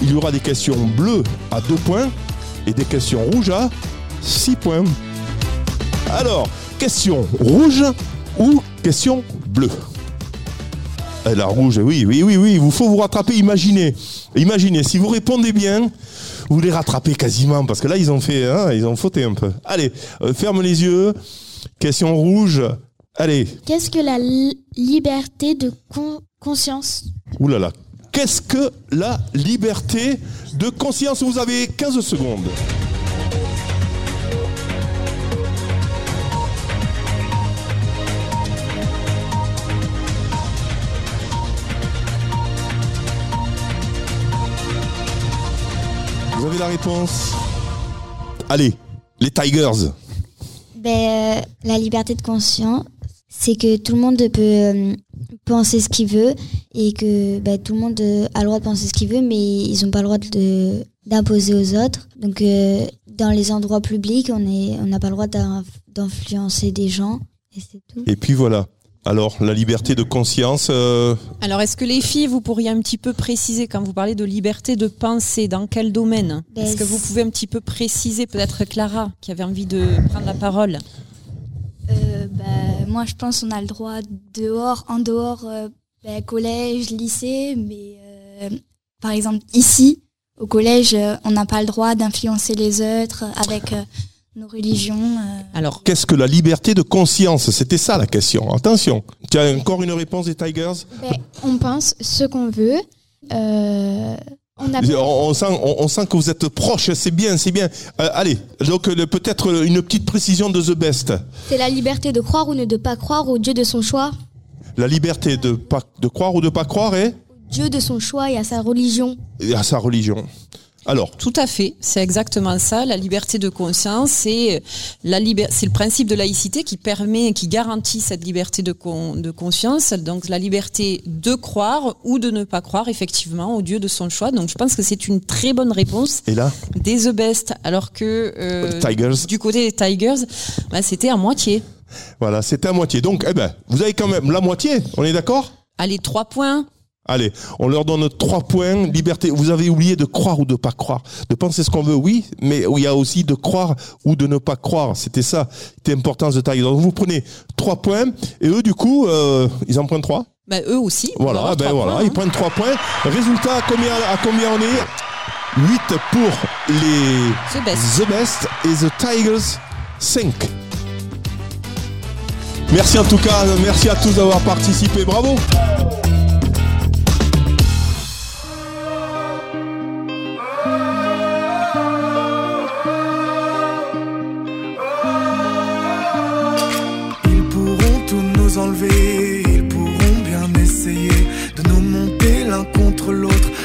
Il y aura des questions bleues à 2 points et des questions rouges à 6 points. Alors, question rouge ou question bleue? La rouge, oui, oui, oui, oui, il vous faut vous rattraper, imaginez. Imaginez, si vous répondez bien, vous les rattrapez quasiment, parce que là, ils ont fait, hein, ils ont fauté un peu. Allez, euh, ferme les yeux. Question rouge. Allez, Qu'est-ce que la li- liberté de con- conscience? Oulala. Qu'est-ce que la liberté de conscience? Vous avez 15 secondes. La réponse Allez, les Tigers. ben, euh, La liberté de conscience, c'est que tout le monde peut euh, penser ce qu'il veut et que ben, tout le monde euh, a le droit de penser ce qu'il veut, mais ils n'ont pas le droit de- d'imposer aux autres. Donc, euh, dans les endroits publics, on est- on n'a pas le droit d'in- d'influencer des gens. Et c'est tout. Et puis voilà. Alors, la liberté de conscience. euh, Alors, est-ce que les filles, vous pourriez un petit peu préciser quand vous parlez de liberté de penser, dans quel domaine Ben, Est-ce que vous pouvez un petit peu préciser, peut-être Clara, qui avait envie de prendre la parole? Euh, bah, moi, je pense qu'on a le droit dehors, en dehors, euh, bah, collège, lycée, mais euh, par exemple ici, au collège, on n'a pas le droit d'influencer les autres avec euh, nos religions. euh. Alors, Qu'est-ce que la liberté de conscience? C'était ça la question. Attention. Tu as encore une réponse des Tigers Ben, on pense ce qu'on veut. Euh, on a on, on sent, on, on sent que vous êtes proches, c'est bien, c'est bien. Euh, allez, donc peut-être une petite précision de The Best. C'est la liberté de croire ou ne de pas croire au Dieu de son choix. La liberté de, pas, de croire ou de pas croire est? Dieu de son choix et à sa religion. et à sa religion. Alors, Tout à fait, c'est exactement ça. La liberté de conscience, c'est la liber- c'est le principe de laïcité qui permet, qui garantit cette liberté de, con- de conscience. Donc la liberté de croire ou de ne pas croire effectivement au Dieu de son choix. Donc je pense que c'est une très bonne réponse et là des The Best, alors que euh, Tigers. du côté des Tigers, bah, c'était à moitié. Voilà, c'était à moitié. Donc, eh ben, vous avez quand même la moitié, on est d'accord? Allez, trois points. Allez, on leur donne trois points. Liberté. Vous avez oublié de croire ou de pas croire. De penser ce qu'on veut, oui, mais il y a aussi de croire ou de ne pas croire. C'était ça, c'était l'importance de taille. Donc vous prenez trois points et eux, du coup, euh, ils en prennent trois. Bah, eux aussi. Voilà, ben voilà, points, ils hein. prennent trois points. Résultat, à combien, à combien on est? 8 pour les The Best. The Best et The Tigers 5. Merci en tout cas, merci à tous d'avoir participé, bravo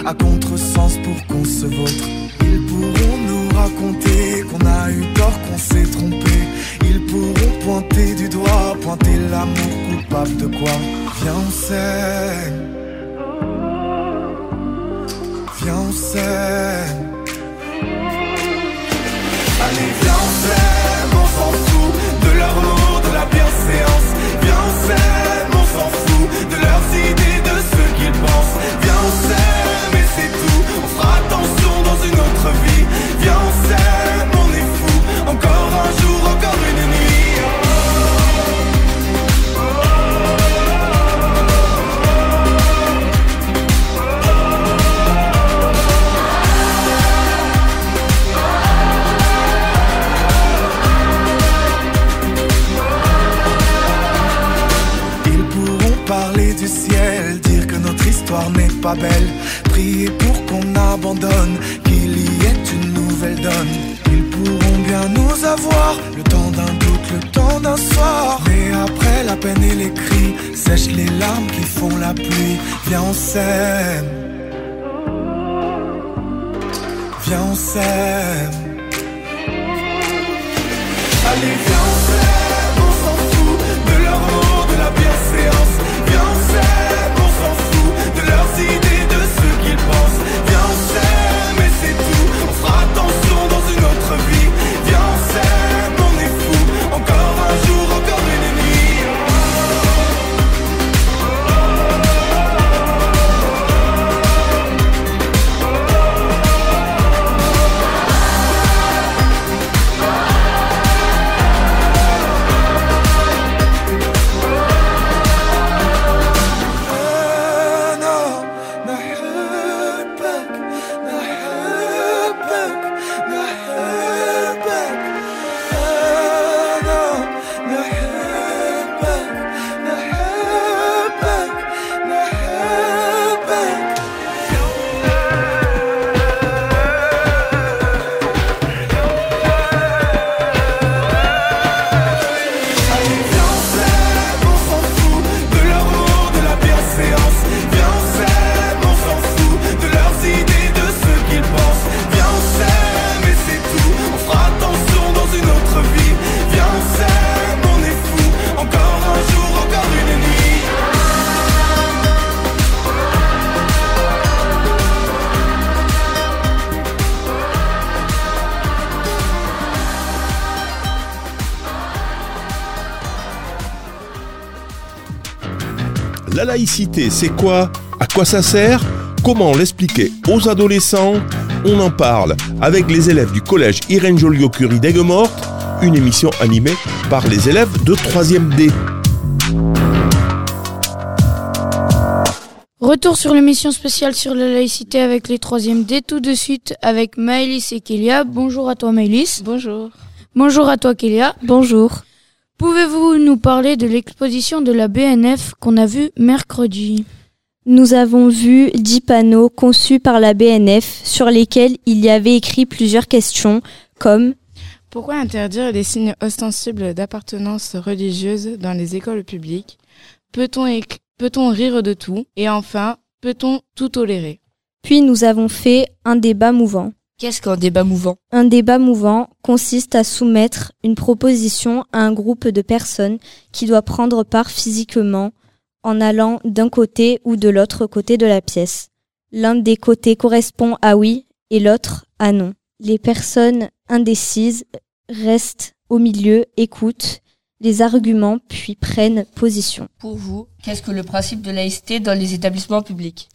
à contresens pour qu'on se vautre. Ils pourront nous raconter qu'on a eu tort, qu'on s'est trompé. Ils pourront pointer du doigt, pointer l'amour coupable de quoi? Viens, on s'aime. Viens, on s'aime. Allez, viens, on s'aime, on s'en fout de leur mot, de la bienséance. Viens, on s'aime, on s'en fout de leurs idées, de ce qu'ils pensent. Que notre histoire n'est pas belle, prier pour qu'on abandonne, qu'il y ait une nouvelle donne. Ils pourront bien nous avoir, le temps d'un doute, le temps d'un soir. Mais après la peine et les cris, sèche les larmes qui font la pluie. Viens, on s'aime. Viens, on s'aime. Allez, viens, on s'aime, on s'en fout de mot, de la bienséance. Laïcité, c'est quoi? À quoi ça sert? Comment l'expliquer aux adolescents? On en parle avec les élèves du collège Irène Joliot-Curie d'Aigues-Mortes, une émission animée par les élèves de 3e D. Retour sur l'émission spéciale sur la laïcité avec les 3e D, tout de suite avec Maëlys et Kélia. Bonjour à toi Maëlys. Bonjour. Bonjour à toi Kélia. Bonjour. Pouvez-vous nous parler de l'exposition de la BNF qu'on a vue mercredi? Nous avons vu dix panneaux conçus par la BNF sur lesquels il y avait écrit plusieurs questions comme Pourquoi interdire les signes ostensibles d'appartenance religieuse dans les écoles publiques? Peut-on rire de tout? Et enfin, peut-on tout tolérer? Puis nous avons fait un débat mouvant. Qu'est-ce qu'un débat mouvant? Un débat mouvant consiste à soumettre une proposition à un groupe de personnes qui doit prendre part physiquement en allant d'un côté ou de l'autre côté de la pièce. L'un des côtés correspond à oui et l'autre à non. Les personnes indécises restent au milieu, écoutent. les arguments puis prennent position. Pour vous, qu'est-ce que le principe de laïcité dans les établissements publics?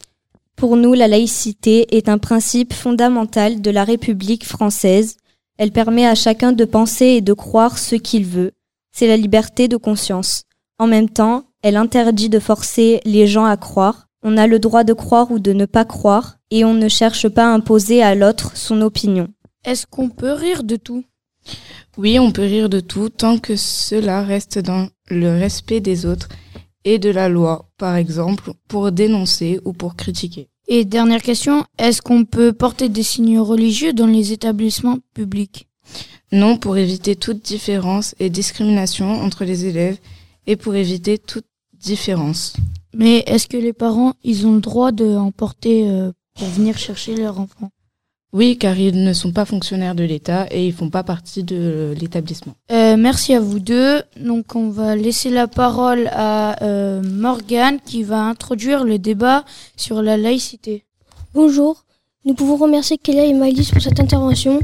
Pour nous, la laïcité est un principe fondamental de la République française. Elle permet à chacun de penser et de croire ce qu'il veut. C'est la liberté de conscience. En même temps, elle interdit de forcer les gens à croire. On a le droit de croire ou de ne pas croire, et on ne cherche pas à imposer à l'autre son opinion. Est-ce qu'on peut rire de tout? Oui, on peut rire de tout tant que cela reste dans le respect des autres et de la loi, par exemple, pour dénoncer ou pour critiquer. Et dernière question, est-ce qu'on peut porter des signes religieux dans les établissements publics? Non, pour éviter toute différence et discrimination entre les élèves et pour éviter toute différence. Mais est-ce que les parents, ils ont le droit de en porter euh, pour venir chercher leur enfant? Oui, car ils ne sont pas fonctionnaires de l'État et ils font pas partie de l'établissement. Euh, Merci à vous deux. Donc on va laisser la parole à euh, Morgane qui va introduire le débat sur la laïcité. Bonjour, nous pouvons remercier Kélia et Maïlis pour cette intervention.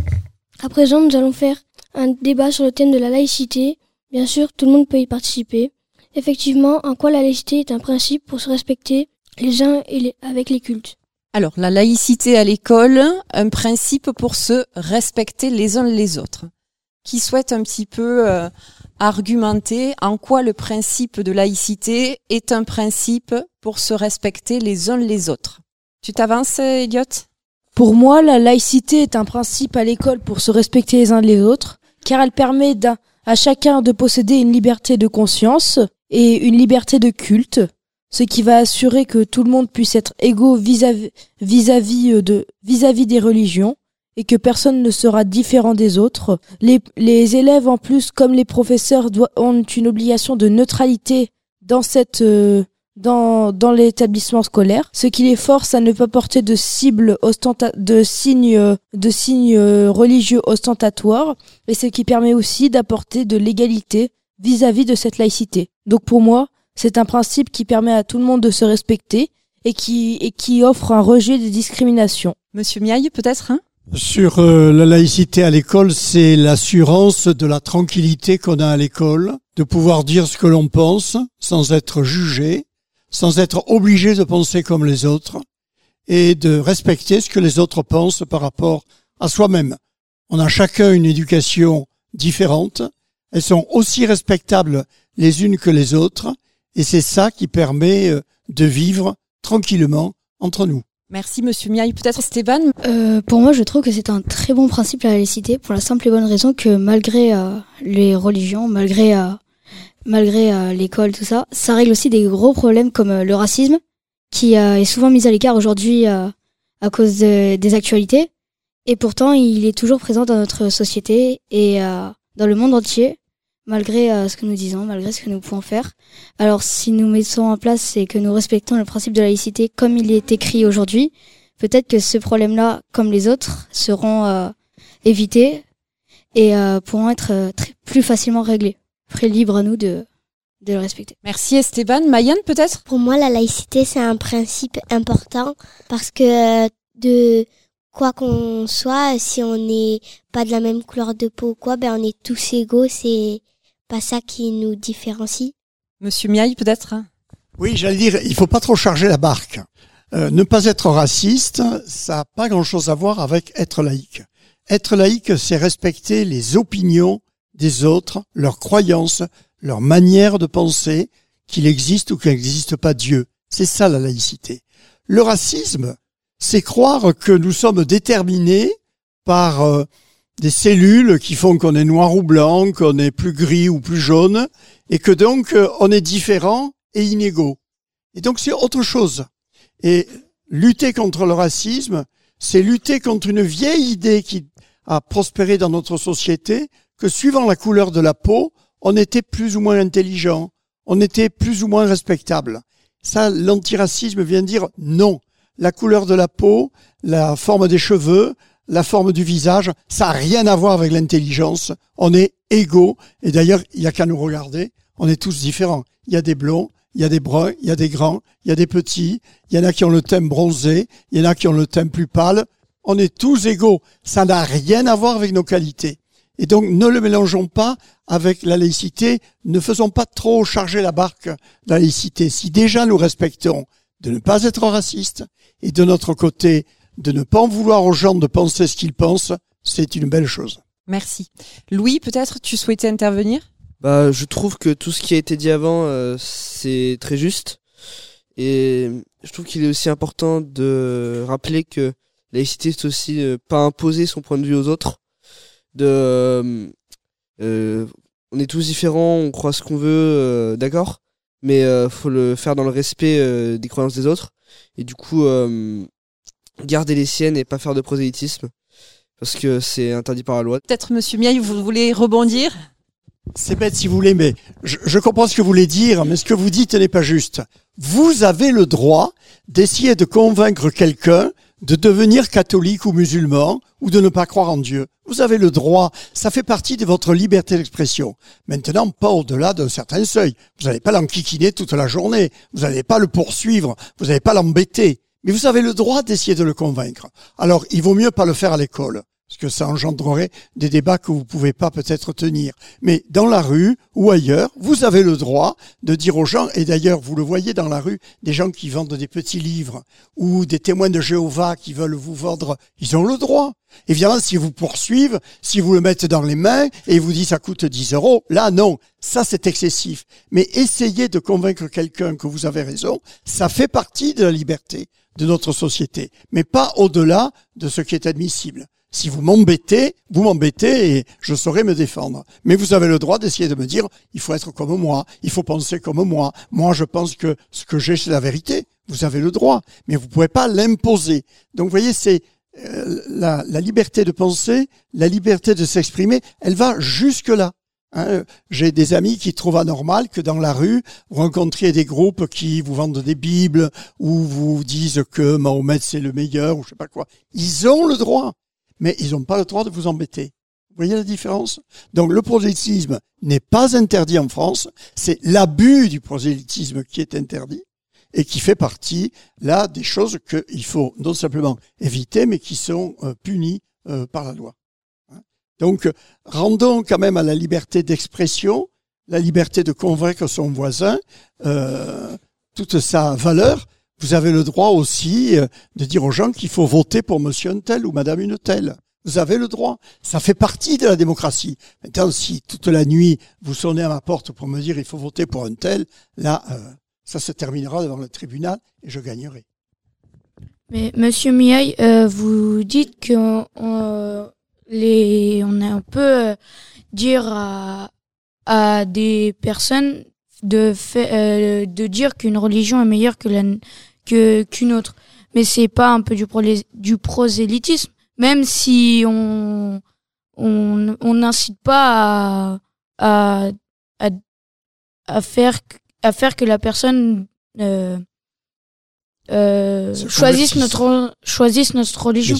À présent, nous allons faire un débat sur le thème de la laïcité. Bien sûr, tout le monde peut y participer. Effectivement, en quoi la laïcité est un principe pour se respecter les uns et les, avec les cultes? Alors, la laïcité à l'école, un principe pour se respecter les uns les autres. Qui souhaite un petit peu euh, argumenter en quoi le principe de laïcité est un principe pour se respecter les uns les autres. Tu t'avances, Elliot Pour moi, la laïcité est un principe à l'école pour se respecter les uns les autres, car elle permet à chacun de posséder une liberté de conscience et une liberté de culte, ce qui va assurer que tout le monde puisse être égaux vis-à-vis vis-à-vis de vis-à-vis des religions et que personne ne sera différent des autres. Les, les élèves en plus comme les professeurs ont une obligation de neutralité dans cette euh, dans, dans l'établissement scolaire, ce qui les force à ne pas porter de ostenta de signes de signes euh, religieux ostentatoires et ce qui permet aussi d'apporter de l'égalité vis-à-vis de cette laïcité. Donc pour moi, c'est un principe qui permet à tout le monde de se respecter et qui, et qui offre un rejet des discriminations. Monsieur Miaille, peut-être hein? Sur euh, la laïcité à l'école, c'est l'assurance de la tranquillité qu'on a à l'école, de pouvoir dire ce que l'on pense sans être jugé, sans être obligé de penser comme les autres et de respecter ce que les autres pensent par rapport à soi-même. On a chacun une éducation différente elles sont aussi respectables les unes que les autres, et c'est ça qui permet euh, de vivre tranquillement entre nous. Merci Monsieur Miaille. Peut-être Stéphane? Euh, Pour moi, je trouve que c'est un très bon principe la laïcité pour la simple et bonne raison que malgré euh, les religions, malgré euh, malgré euh, l'école, tout ça, ça règle aussi des gros problèmes comme euh, le racisme, qui euh, est souvent mis à l'écart aujourd'hui euh, à cause de- des actualités. Et pourtant, il est toujours présent dans notre société et euh, dans le monde entier, malgré euh, ce que nous disons, malgré ce que nous pouvons faire. Alors, si nous mettons en place et que nous respectons le principe de laïcité comme il est écrit aujourd'hui, peut-être que ce problème-là, comme les autres, seront euh, évités et euh, pourront être euh, très- plus facilement réglés. Après, libre à nous de, de le respecter. Merci Esteban. Mayenne, peut-être? Pour moi, la laïcité, c'est un principe important parce que euh, de quoi qu'on soit, si on n'est pas de la même couleur de peau ou quoi, ben on est tous égaux. C'est pas ça qui nous différencie? Monsieur Miaille, peut-être? Oui, j'allais dire, il faut pas trop charger la barque. Euh, ne pas être raciste, ça n'a pas grand-chose à voir avec être laïque. Être laïque, c'est respecter les opinions des autres, leurs croyances, leur manière de penser, qu'il existe ou qu'il n'existe pas Dieu. C'est ça la laïcité. Le racisme, c'est croire que nous sommes déterminés par euh, des cellules qui font qu'on est noir ou blanc, qu'on est plus gris ou plus jaune, et que donc euh, on est différent et inégaux. Et donc c'est autre chose. Et lutter contre le racisme, c'est lutter contre une vieille idée qui a prospéré dans notre société, que suivant la couleur de la peau, on était plus ou moins intelligent, on était plus ou moins respectable. Ça, l'antiracisme vient dire non. La couleur de la peau, la forme des cheveux, la forme du visage, ça n'a rien à voir avec l'intelligence. On est égaux. Et d'ailleurs, il n'y a qu'à nous regarder. On est tous différents. Il y a des blonds, il y a des bruns, il y a des grands, il y a des petits. Il y en a qui ont le teint bronzé, il y en a qui ont le teint plus pâle. On est tous égaux. Ça n'a rien à voir avec nos qualités. Et donc, ne le mélangeons pas avec la laïcité. Ne faisons pas trop charger la barque de la laïcité. Si déjà nous respectons de ne pas être raciste et de notre côté, de ne pas en vouloir aux gens de penser ce qu'ils pensent, c'est une belle chose. Merci. Louis, peut-être tu souhaitais intervenir? Bah, je trouve que tout ce qui a été dit avant, euh, c'est très juste. Et je trouve qu'il est aussi important de rappeler que la laïcité, c'est aussi euh, pas imposer son point de vue aux autres. De, euh, euh, on est tous différents, on croit ce qu'on veut, euh, d'accord, mais euh, faut le faire dans le respect euh, des croyances des autres. Et du coup, euh, garder les siennes et pas faire de prosélytisme, parce que c'est interdit par la loi. Peut-être Monsieur Miaille, vous voulez rebondir? C'est bête si vous voulez, mais je, je comprends ce que vous voulez dire, mais ce que vous dites n'est pas juste. Vous avez le droit d'essayer de convaincre quelqu'un de devenir catholique ou musulman ou de ne pas croire en Dieu. Vous avez le droit, ça fait partie de votre liberté d'expression. Maintenant, pas au-delà d'un certain seuil. Vous n'allez pas l'enquiquiner toute la journée, vous n'allez pas le poursuivre, vous n'allez pas l'embêter. Mais vous avez le droit d'essayer de le convaincre. Alors, il vaut mieux pas le faire à l'école parce que ça engendrerait des débats que vous pouvez pas peut-être tenir. Mais dans la rue ou ailleurs, vous avez le droit de dire aux gens, et d'ailleurs vous le voyez dans la rue, des gens qui vendent des petits livres ou des témoins de Jéhovah qui veulent vous vendre, ils ont le droit. Évidemment, si vous poursuivent, si vous le mettez dans les mains et vous dites ça coûte 10 euros, là non, ça c'est excessif. Mais essayez de convaincre quelqu'un que vous avez raison, ça fait partie de la liberté de notre société, mais pas au-delà de ce qui est admissible. Si vous m'embêtez, vous m'embêtez et je saurai me défendre. Mais vous avez le droit d'essayer de me dire, il faut être comme moi, il faut penser comme moi. Moi, je pense que ce que j'ai, c'est la vérité. Vous avez le droit, mais vous pouvez pas l'imposer. Donc, vous voyez, c'est euh, la, la liberté de penser, la liberté de s'exprimer, elle va jusque là. Hein, J'ai des amis qui trouvent anormal que dans la rue, vous rencontriez des groupes qui vous vendent des bibles ou vous disent que Mahomet c'est le meilleur ou je sais pas quoi. Ils ont le droit, mais ils n'ont pas le droit de vous embêter. Vous voyez la différence? Donc le prosélytisme n'est pas interdit en France, c'est l'abus du prosélytisme qui est interdit et qui fait partie là des choses qu'il faut non simplement éviter, mais qui sont euh, punies euh, par la loi. Donc, rendons quand même à la liberté d'expression, la liberté de convaincre son voisin, euh, toute sa valeur. Vous avez le droit aussi euh, de dire aux gens qu'il faut voter pour monsieur un tel ou madame une telle. Vous avez le droit. Ça fait partie de la démocratie. Maintenant, si toute la nuit vous sonnez à ma porte pour me dire il faut voter pour un tel, là, euh, ça se terminera devant le tribunal et je gagnerai. Mais Monsieur Miaille, vous dites qu'on on, les, on a un peu euh, dire à, à des personnes de fait, euh, de dire qu'une religion est meilleure que la que qu'une autre. Mais c'est pas un peu du prolé- du prosélytisme, même si on on on n'incite pas à, à à à faire à faire que la personne euh, euh, notre choisisse notre religion.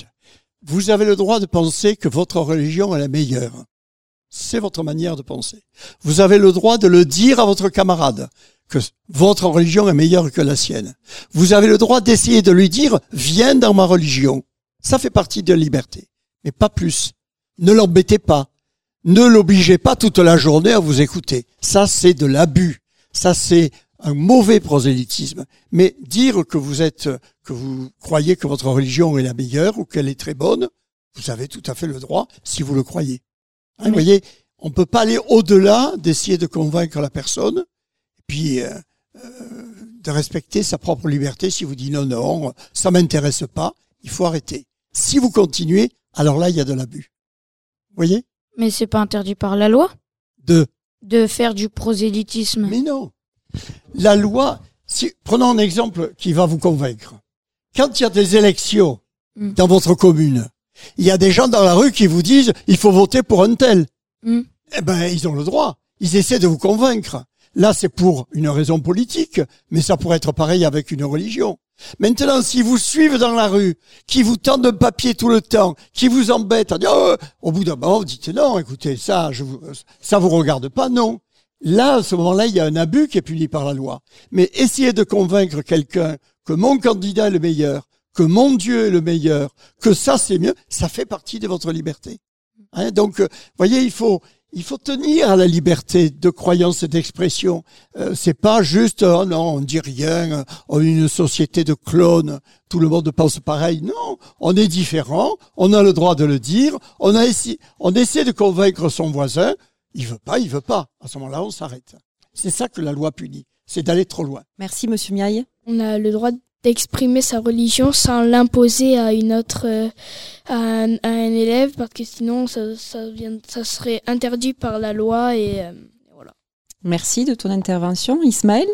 Vous avez le droit de penser que votre religion est la meilleure. C'est votre manière de penser. Vous avez le droit de le dire à votre camarade que votre religion est meilleure que la sienne. Vous avez le droit d'essayer de lui dire viens dans ma religion. Ça fait partie de la liberté, mais pas plus. Ne l'embêtez pas. Ne l'obligez pas toute la journée à vous écouter. Ça, c'est de l'abus. Ça, c'est un mauvais prosélytisme. Mais dire que vous êtes, que vous croyez que votre religion est la meilleure ou qu'elle est très bonne, vous avez tout à fait le droit si vous le croyez. Hein, Vous voyez, on peut pas aller au-delà d'essayer de convaincre la personne, et puis euh, euh, de respecter sa propre liberté. Si vous dites non, non, ça m'intéresse pas, il faut arrêter. Si vous continuez, alors là, il y a de l'abus. Vous voyez? Mais c'est pas interdit par la loi? De de faire du prosélytisme? Mais non. La loi, si, prenons un exemple qui va vous convaincre. Quand il y a des élections Mm. dans votre commune, il y a des gens dans la rue qui vous disent il faut voter pour un tel. Mm. Eh ben, ils ont le droit. Ils essaient de vous convaincre. Là, c'est pour une raison politique, mais ça pourrait être pareil avec une religion. Maintenant, si vous suivent dans la rue, qui vous tendent un papier tout le temps, qui vous embêtent, à dire, Oh, au bout d'un moment, vous dites non, écoutez, ça, je vous, ça vous regarde pas, non. Là, à ce moment-là, il y a un abus qui est puni par la loi. Mais essayez de convaincre quelqu'un que mon candidat est le meilleur, que mon Dieu est le meilleur, que ça c'est mieux, ça fait partie de votre liberté. Hein, donc, euh, voyez, il faut, il faut tenir à la liberté de croyance et d'expression. Euh, c'est pas juste, oh non, on dit rien, on est une société de clones, tout le monde pense pareil. Non, on est différent, on a le droit de le dire, on a essayé, on essaie de convaincre son voisin, il veut pas, il veut pas. À ce moment-là, on s'arrête. C'est ça que la loi punit, c'est d'aller trop loin. Merci, monsieur Miaille. On a le droit d'exprimer sa religion sans l'imposer à une autre euh, à, un, à un élève parce que sinon ça, ça, vient, ça serait interdit par la loi et euh, voilà. Merci de ton intervention, Ismaël?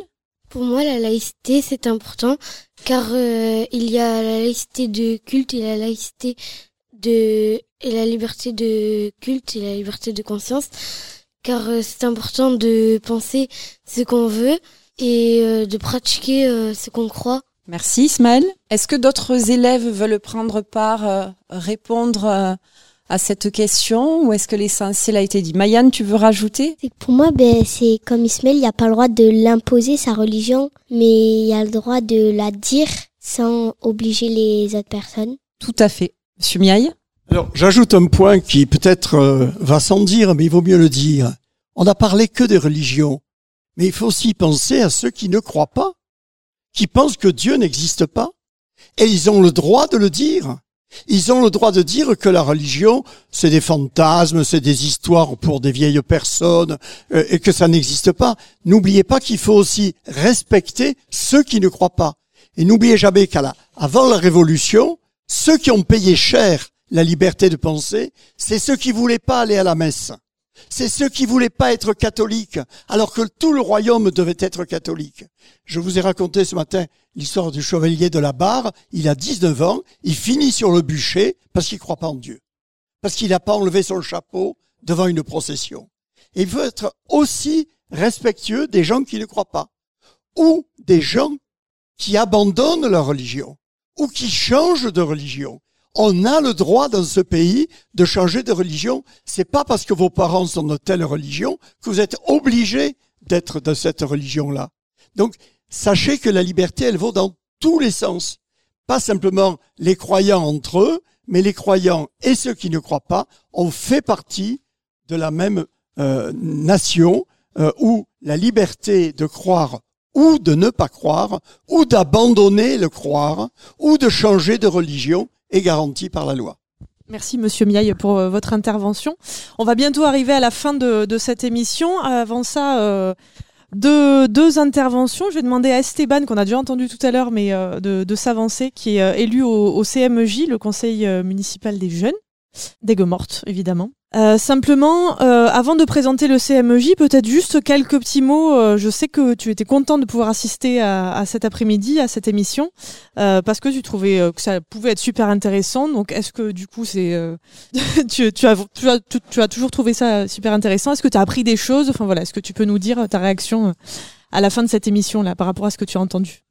Pour moi, la laïcité, c'est important car euh, il y a la laïcité de culte et la laïcité de et la liberté de culte et la liberté de conscience car euh, c'est important de penser ce qu'on veut et euh, de pratiquer euh, ce qu'on croit. Merci Ismaël. Est-ce que d'autres élèves veulent prendre part, euh, répondre euh, à cette question ou est-ce que l'essentiel a été dit? Mayanne, tu veux rajouter? Pour moi, ben, c'est comme Ismaël, il n'y a pas le droit de l'imposer, sa religion, mais il y a le droit de la dire sans obliger les autres personnes. Tout à fait. Alors, j'ajoute un point qui peut-être euh, va sans dire, mais il vaut mieux le dire. On n'a parlé que des religions, mais il faut aussi penser à ceux qui ne croient pas, qui pensent que Dieu n'existe pas, et ils ont le droit de le dire. Ils ont le droit de dire que la religion, c'est des fantasmes, c'est des histoires pour des vieilles personnes, euh, et que ça n'existe pas. N'oubliez pas qu'il faut aussi respecter ceux qui ne croient pas. Et n'oubliez jamais qu'à la, la Révolution, ceux qui ont payé cher la liberté de penser, c'est ceux qui voulaient pas aller à la messe. C'est ceux qui voulaient pas être catholiques, alors que tout le royaume devait être catholique. Je vous ai raconté ce matin l'histoire du chevalier de la barre. Il a 19 ans, il finit sur le bûcher parce qu'il croit pas en Dieu. Parce qu'il n'a pas enlevé son chapeau devant une procession. Il faut être aussi respectueux des gens qui ne croient pas. Ou des gens qui abandonnent leur religion. Ou qui changent de religion. On a le droit dans ce pays de changer de religion. C'est pas parce que vos parents sont de telle religion que vous êtes obligé d'être de cette religion-là. Donc, sachez que la liberté, elle vaut dans tous les sens. Pas simplement les croyants entre eux, mais les croyants et ceux qui ne croient pas ont fait partie de la même euh, nation euh, où la liberté de croire ou de ne pas croire, ou d'abandonner le croire, ou de changer de religion est garantie par la loi. Merci Monsieur Miaille pour euh, votre intervention. On va bientôt arriver à la fin de, cette émission. Avant ça, euh, deux, interventions. Je vais demander à Esteban, qu'on a déjà entendu tout à l'heure, mais euh, de, s'avancer, qui est élu au, CMJ, le Conseil municipal des jeunes, d'Aigues-Mortes, évidemment. Euh, simplement, euh, avant de présenter le CMJ, peut-être juste quelques petits mots. Euh, je sais que tu étais content de pouvoir assister à, à cet après-midi, à cette émission, euh, parce que tu trouvais euh, que ça pouvait être super intéressant. Donc, est-ce que du coup, c'est tu, tu, as, tu, as, tu, tu as toujours trouvé ça super intéressant? Est-ce que tu as appris des choses? Enfin voilà, est-ce que tu peux nous dire ta réaction à la fin de cette émission là, par rapport à ce que tu as entendu?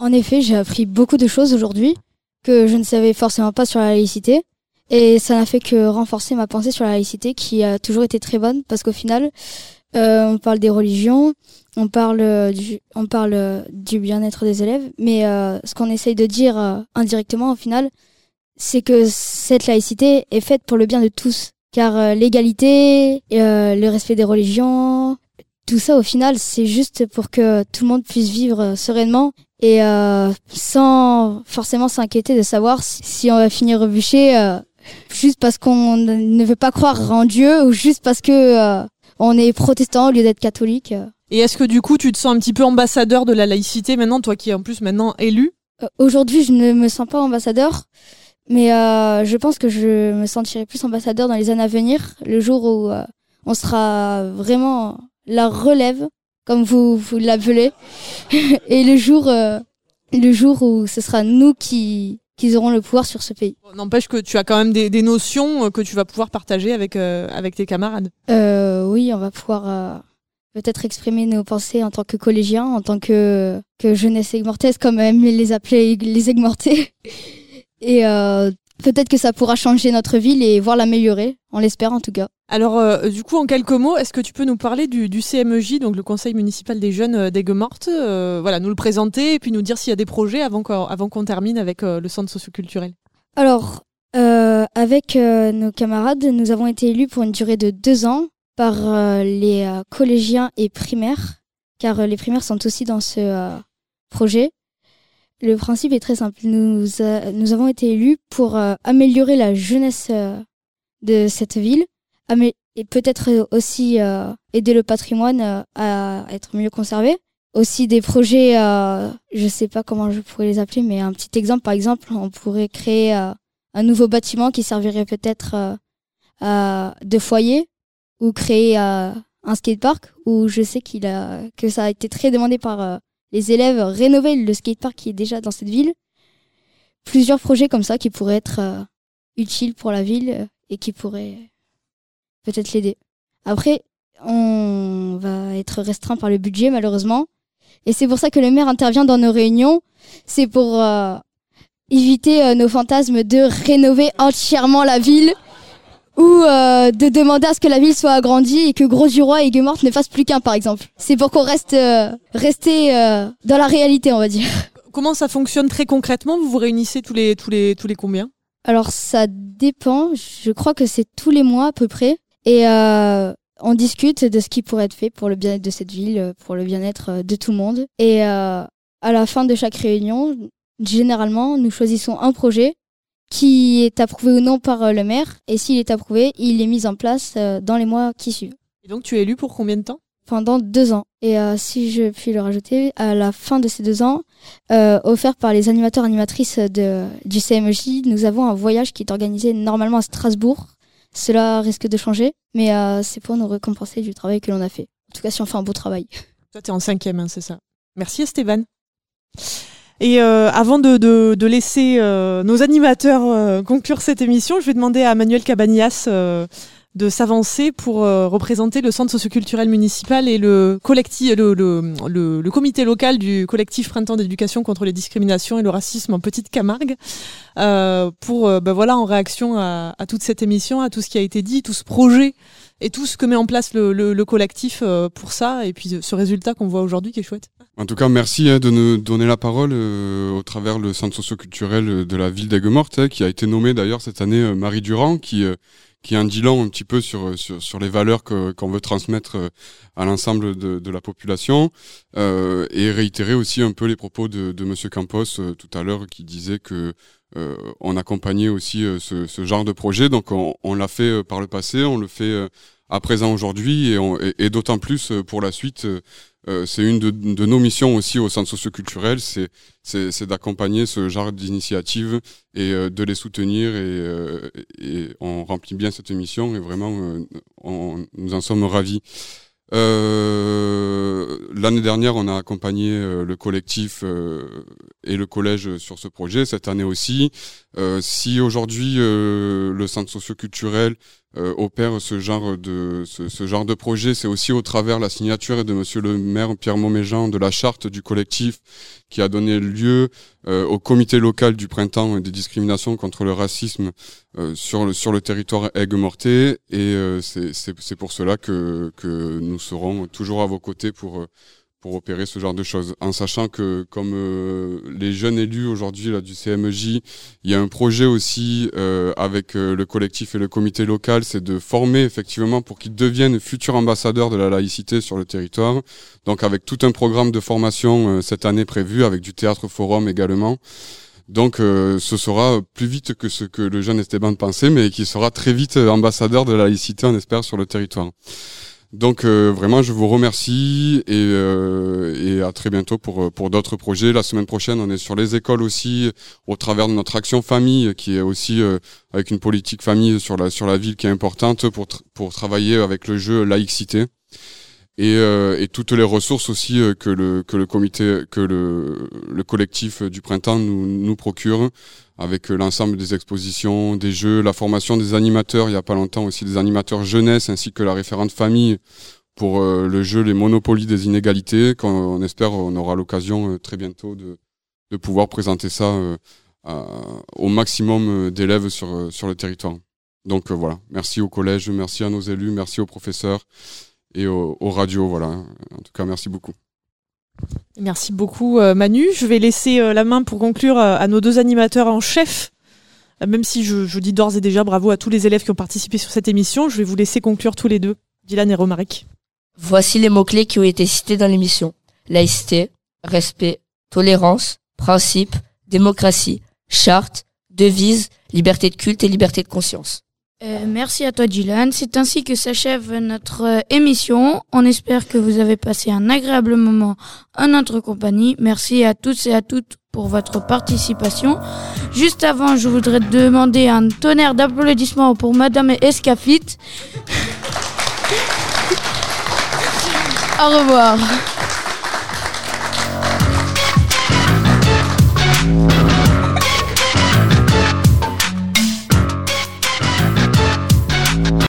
En effet, j'ai appris beaucoup de choses aujourd'hui que je ne savais forcément pas sur la laïcité. Et ça n'a fait que renforcer ma pensée sur la laïcité qui a toujours été très bonne parce qu'au final, euh, on parle des religions, on parle euh, du, on parle euh, du bien-être des élèves, mais euh, ce qu'on essaye de dire euh, indirectement au final, c'est que cette laïcité est faite pour le bien de tous. Car euh, l'égalité, le respect des religions, tout ça au final, c'est juste pour que tout le monde puisse vivre sereinement et sans forcément s'inquiéter de savoir si, on va finir au bûcher juste parce qu'on ne veut pas croire en Dieu ou juste parce que euh, on est protestant au lieu d'être catholique. euh. Et est-ce que du coup, tu te sens un petit peu ambassadeur de la laïcité maintenant, toi qui es en plus maintenant élu? Euh, Aujourd'hui, je ne me sens pas ambassadeur, mais euh, je pense que je me sentirai plus ambassadeur dans les années à venir, le jour où euh, on sera vraiment la relève, comme vous vous l'appelez, et le jour, euh, le jour où ce sera nous qui qui aurons le pouvoir sur ce pays. N'empêche que tu as quand même des, des notions euh, que tu vas pouvoir partager avec, euh, avec tes camarades. Euh, oui, on va pouvoir euh, peut-être exprimer nos pensées en tant que collégiens, en tant que, que jeunesse aigmortaise, comme aiment les appeler les aigmortais. Et euh, peut-être que ça pourra changer notre ville et voir l'améliorer, on l'espère en tout cas. Alors, euh, du coup, en quelques mots, est-ce que tu peux nous parler du, du CMJ, donc le Conseil municipal des jeunes euh, d'Aigues-Mortes euh, Voilà, nous le présenter et puis nous dire s'il y a des projets avant qu'on avant qu'on termine avec euh, le centre socioculturel? Alors, avec nos camarades, nous avons été élus pour une durée de deux ans par les collégiens et primaires, car les primaires sont aussi dans ce projet. Le principe est très simple. Nous, a- nous avons été élus pour euh, améliorer la jeunesse euh, de cette ville, et peut-être euh, aussi euh, aider le patrimoine euh, à être mieux conservé. Aussi des projets, euh, je sais pas comment je pourrais les appeler, mais un petit exemple, par exemple, on pourrait créer euh, un nouveau bâtiment qui servirait peut-être euh, de foyer ou créer euh, un skatepark où je sais qu'il a que ça a été très demandé par euh, les élèves rénover le skatepark qui est déjà dans cette ville. Plusieurs projets comme ça qui pourraient être euh, utiles pour la ville euh, et qui pourraient peut-être l'aider. Après, on va être restreint par le budget malheureusement et c'est pour ça que le maire intervient dans nos réunions. C'est pour euh, éviter euh, nos fantasmes de rénover entièrement la ville ou euh, de demander à ce que la ville soit agrandie et que Gros-du-Roi et Guemorte ne fassent plus qu'un, par exemple. C'est pour qu'on reste euh, rester euh, dans la réalité, on va dire. Comment ça fonctionne très concrètement? Vous vous réunissez tous les tous les tous les combien? Alors ça dépend. Je crois que c'est tous les mois à peu près et euh, on discute de ce qui pourrait être fait pour le bien-être de cette ville, pour le bien-être euh, de tout le monde. Et euh, à la fin de chaque réunion, généralement, nous choisissons un projet qui est approuvé ou non par euh, le maire. Et s'il est approuvé, il est mis en place euh, dans les mois qui suivent. Et donc tu es élu pour combien de temps? Pendant deux ans. Et euh, si je puis le rajouter, à la fin de ces deux ans, euh, offert par les animateurs animatrices de, du CMJ, nous avons un voyage qui est organisé normalement à Strasbourg. Cela risque de changer, mais euh, c'est pour nous récompenser du travail que l'on a fait. En tout cas, si on fait un beau travail. Toi, tu es en cinquième, hein, c'est ça? Merci Esteban. Et euh, avant de, de, de laisser euh, nos animateurs euh, conclure cette émission, je vais demander à Manuel Cabanillas euh, de s'avancer pour euh, représenter le centre socioculturel municipal et le collectif, le, le, le, le comité local du collectif Printemps d'éducation contre les discriminations et le racisme en Petite Camargue, pour ben voilà en réaction à, à toute cette émission, à tout ce qui a été dit, tout ce projet et tout ce que met en place le, le, le collectif pour ça, et puis ce résultat qu'on voit aujourd'hui qui est chouette. En tout cas, merci hein, de nous donner la parole euh, au travers le centre socioculturel de la ville d'Aigues-Mortes, hein, qui a été nommé d'ailleurs cette année euh, Marie Durand, qui euh, qui en dit long un petit peu sur sur, sur les valeurs qu'on veut transmettre euh, à l'ensemble de, de la population, euh, et réitérer aussi un peu les propos de, de Monsieur Campos euh, tout à l'heure, qui disait que euh, on accompagnait aussi euh, ce, ce genre de projet. Donc on, on l'a fait euh, par le passé, on le fait euh, à présent aujourd'hui et, et, d'autant plus euh, pour la suite. Euh, c'est une de, nos missions aussi au centre socioculturel, c'est c'est d'accompagner ce genre d'initiative et euh, de les soutenir et, euh, et on remplit bien cette mission et vraiment on, nous en sommes ravis. L'année dernière, on a accompagné le collectif et le collège sur ce projet. Cette année aussi, si aujourd'hui le centre socioculturel opère ce genre de ce, genre de projet, c'est aussi au travers la signature de Monsieur le maire Pierre Moméjean de la charte du collectif qui a donné lieu euh, au comité local du printemps des discriminations contre le racisme euh, sur le sur le territoire Aigues-Mortais et euh, c'est pour cela que que nous serons toujours à vos côtés pour euh, pour opérer ce genre de choses, en sachant que comme euh, les jeunes élus aujourd'hui là du CMJ, il y a un projet aussi euh, avec euh, le collectif et le comité local, c'est de former effectivement pour qu'ils deviennent futurs ambassadeurs de la laïcité sur le territoire. Donc avec tout un programme de formation cette année prévu, avec du théâtre forum également. Donc ce sera plus vite que ce que le jeune Esteban pensait, mais qui sera très vite ambassadeur de la laïcité, on espère, sur le territoire. Donc euh, vraiment, je vous remercie et, euh, et à très bientôt pour, euh, pour d'autres projets. La semaine prochaine, on est sur les écoles aussi, au travers de notre action famille, qui est aussi euh, avec une politique famille sur la, sur la ville qui est importante pour, pour travailler avec le jeu laïcité. Et, euh, et toutes les ressources aussi euh, que le que le comité que le le collectif du printemps nous nous procure avec euh, l'ensemble des expositions, des jeux, la formation des animateurs. Il y a pas longtemps aussi des animateurs jeunesse ainsi que la référente famille pour euh, le jeu Les Monopolies des inégalités. Qu'on on espère on aura l'occasion euh, très bientôt de pouvoir présenter ça au maximum d'élèves sur sur le territoire. Donc voilà, merci au collège, merci à nos élus, merci aux professeurs et aux, aux radios. Voilà. En tout cas, merci beaucoup. Merci beaucoup euh, Manu. Je vais laisser euh, la main pour conclure euh, à nos deux animateurs en chef Même si je, je dis d'ores et déjà bravo à tous les élèves qui ont participé sur cette émission, je vais vous laisser conclure tous les deux, Dylan et Romaric. Voici les mots-clés qui ont été cités dans l'émission. Laïcité, respect, tolérance, principe, démocratie, charte, devise, liberté de culte et liberté de conscience. Euh, merci à toi, Dylan. C'est ainsi que s'achève notre euh, émission. On espère que vous avez passé un agréable moment en notre compagnie. Merci à tous et à toutes pour votre participation. Juste avant, je voudrais demander un tonnerre d'applaudissements pour Madame Escafit. Au revoir.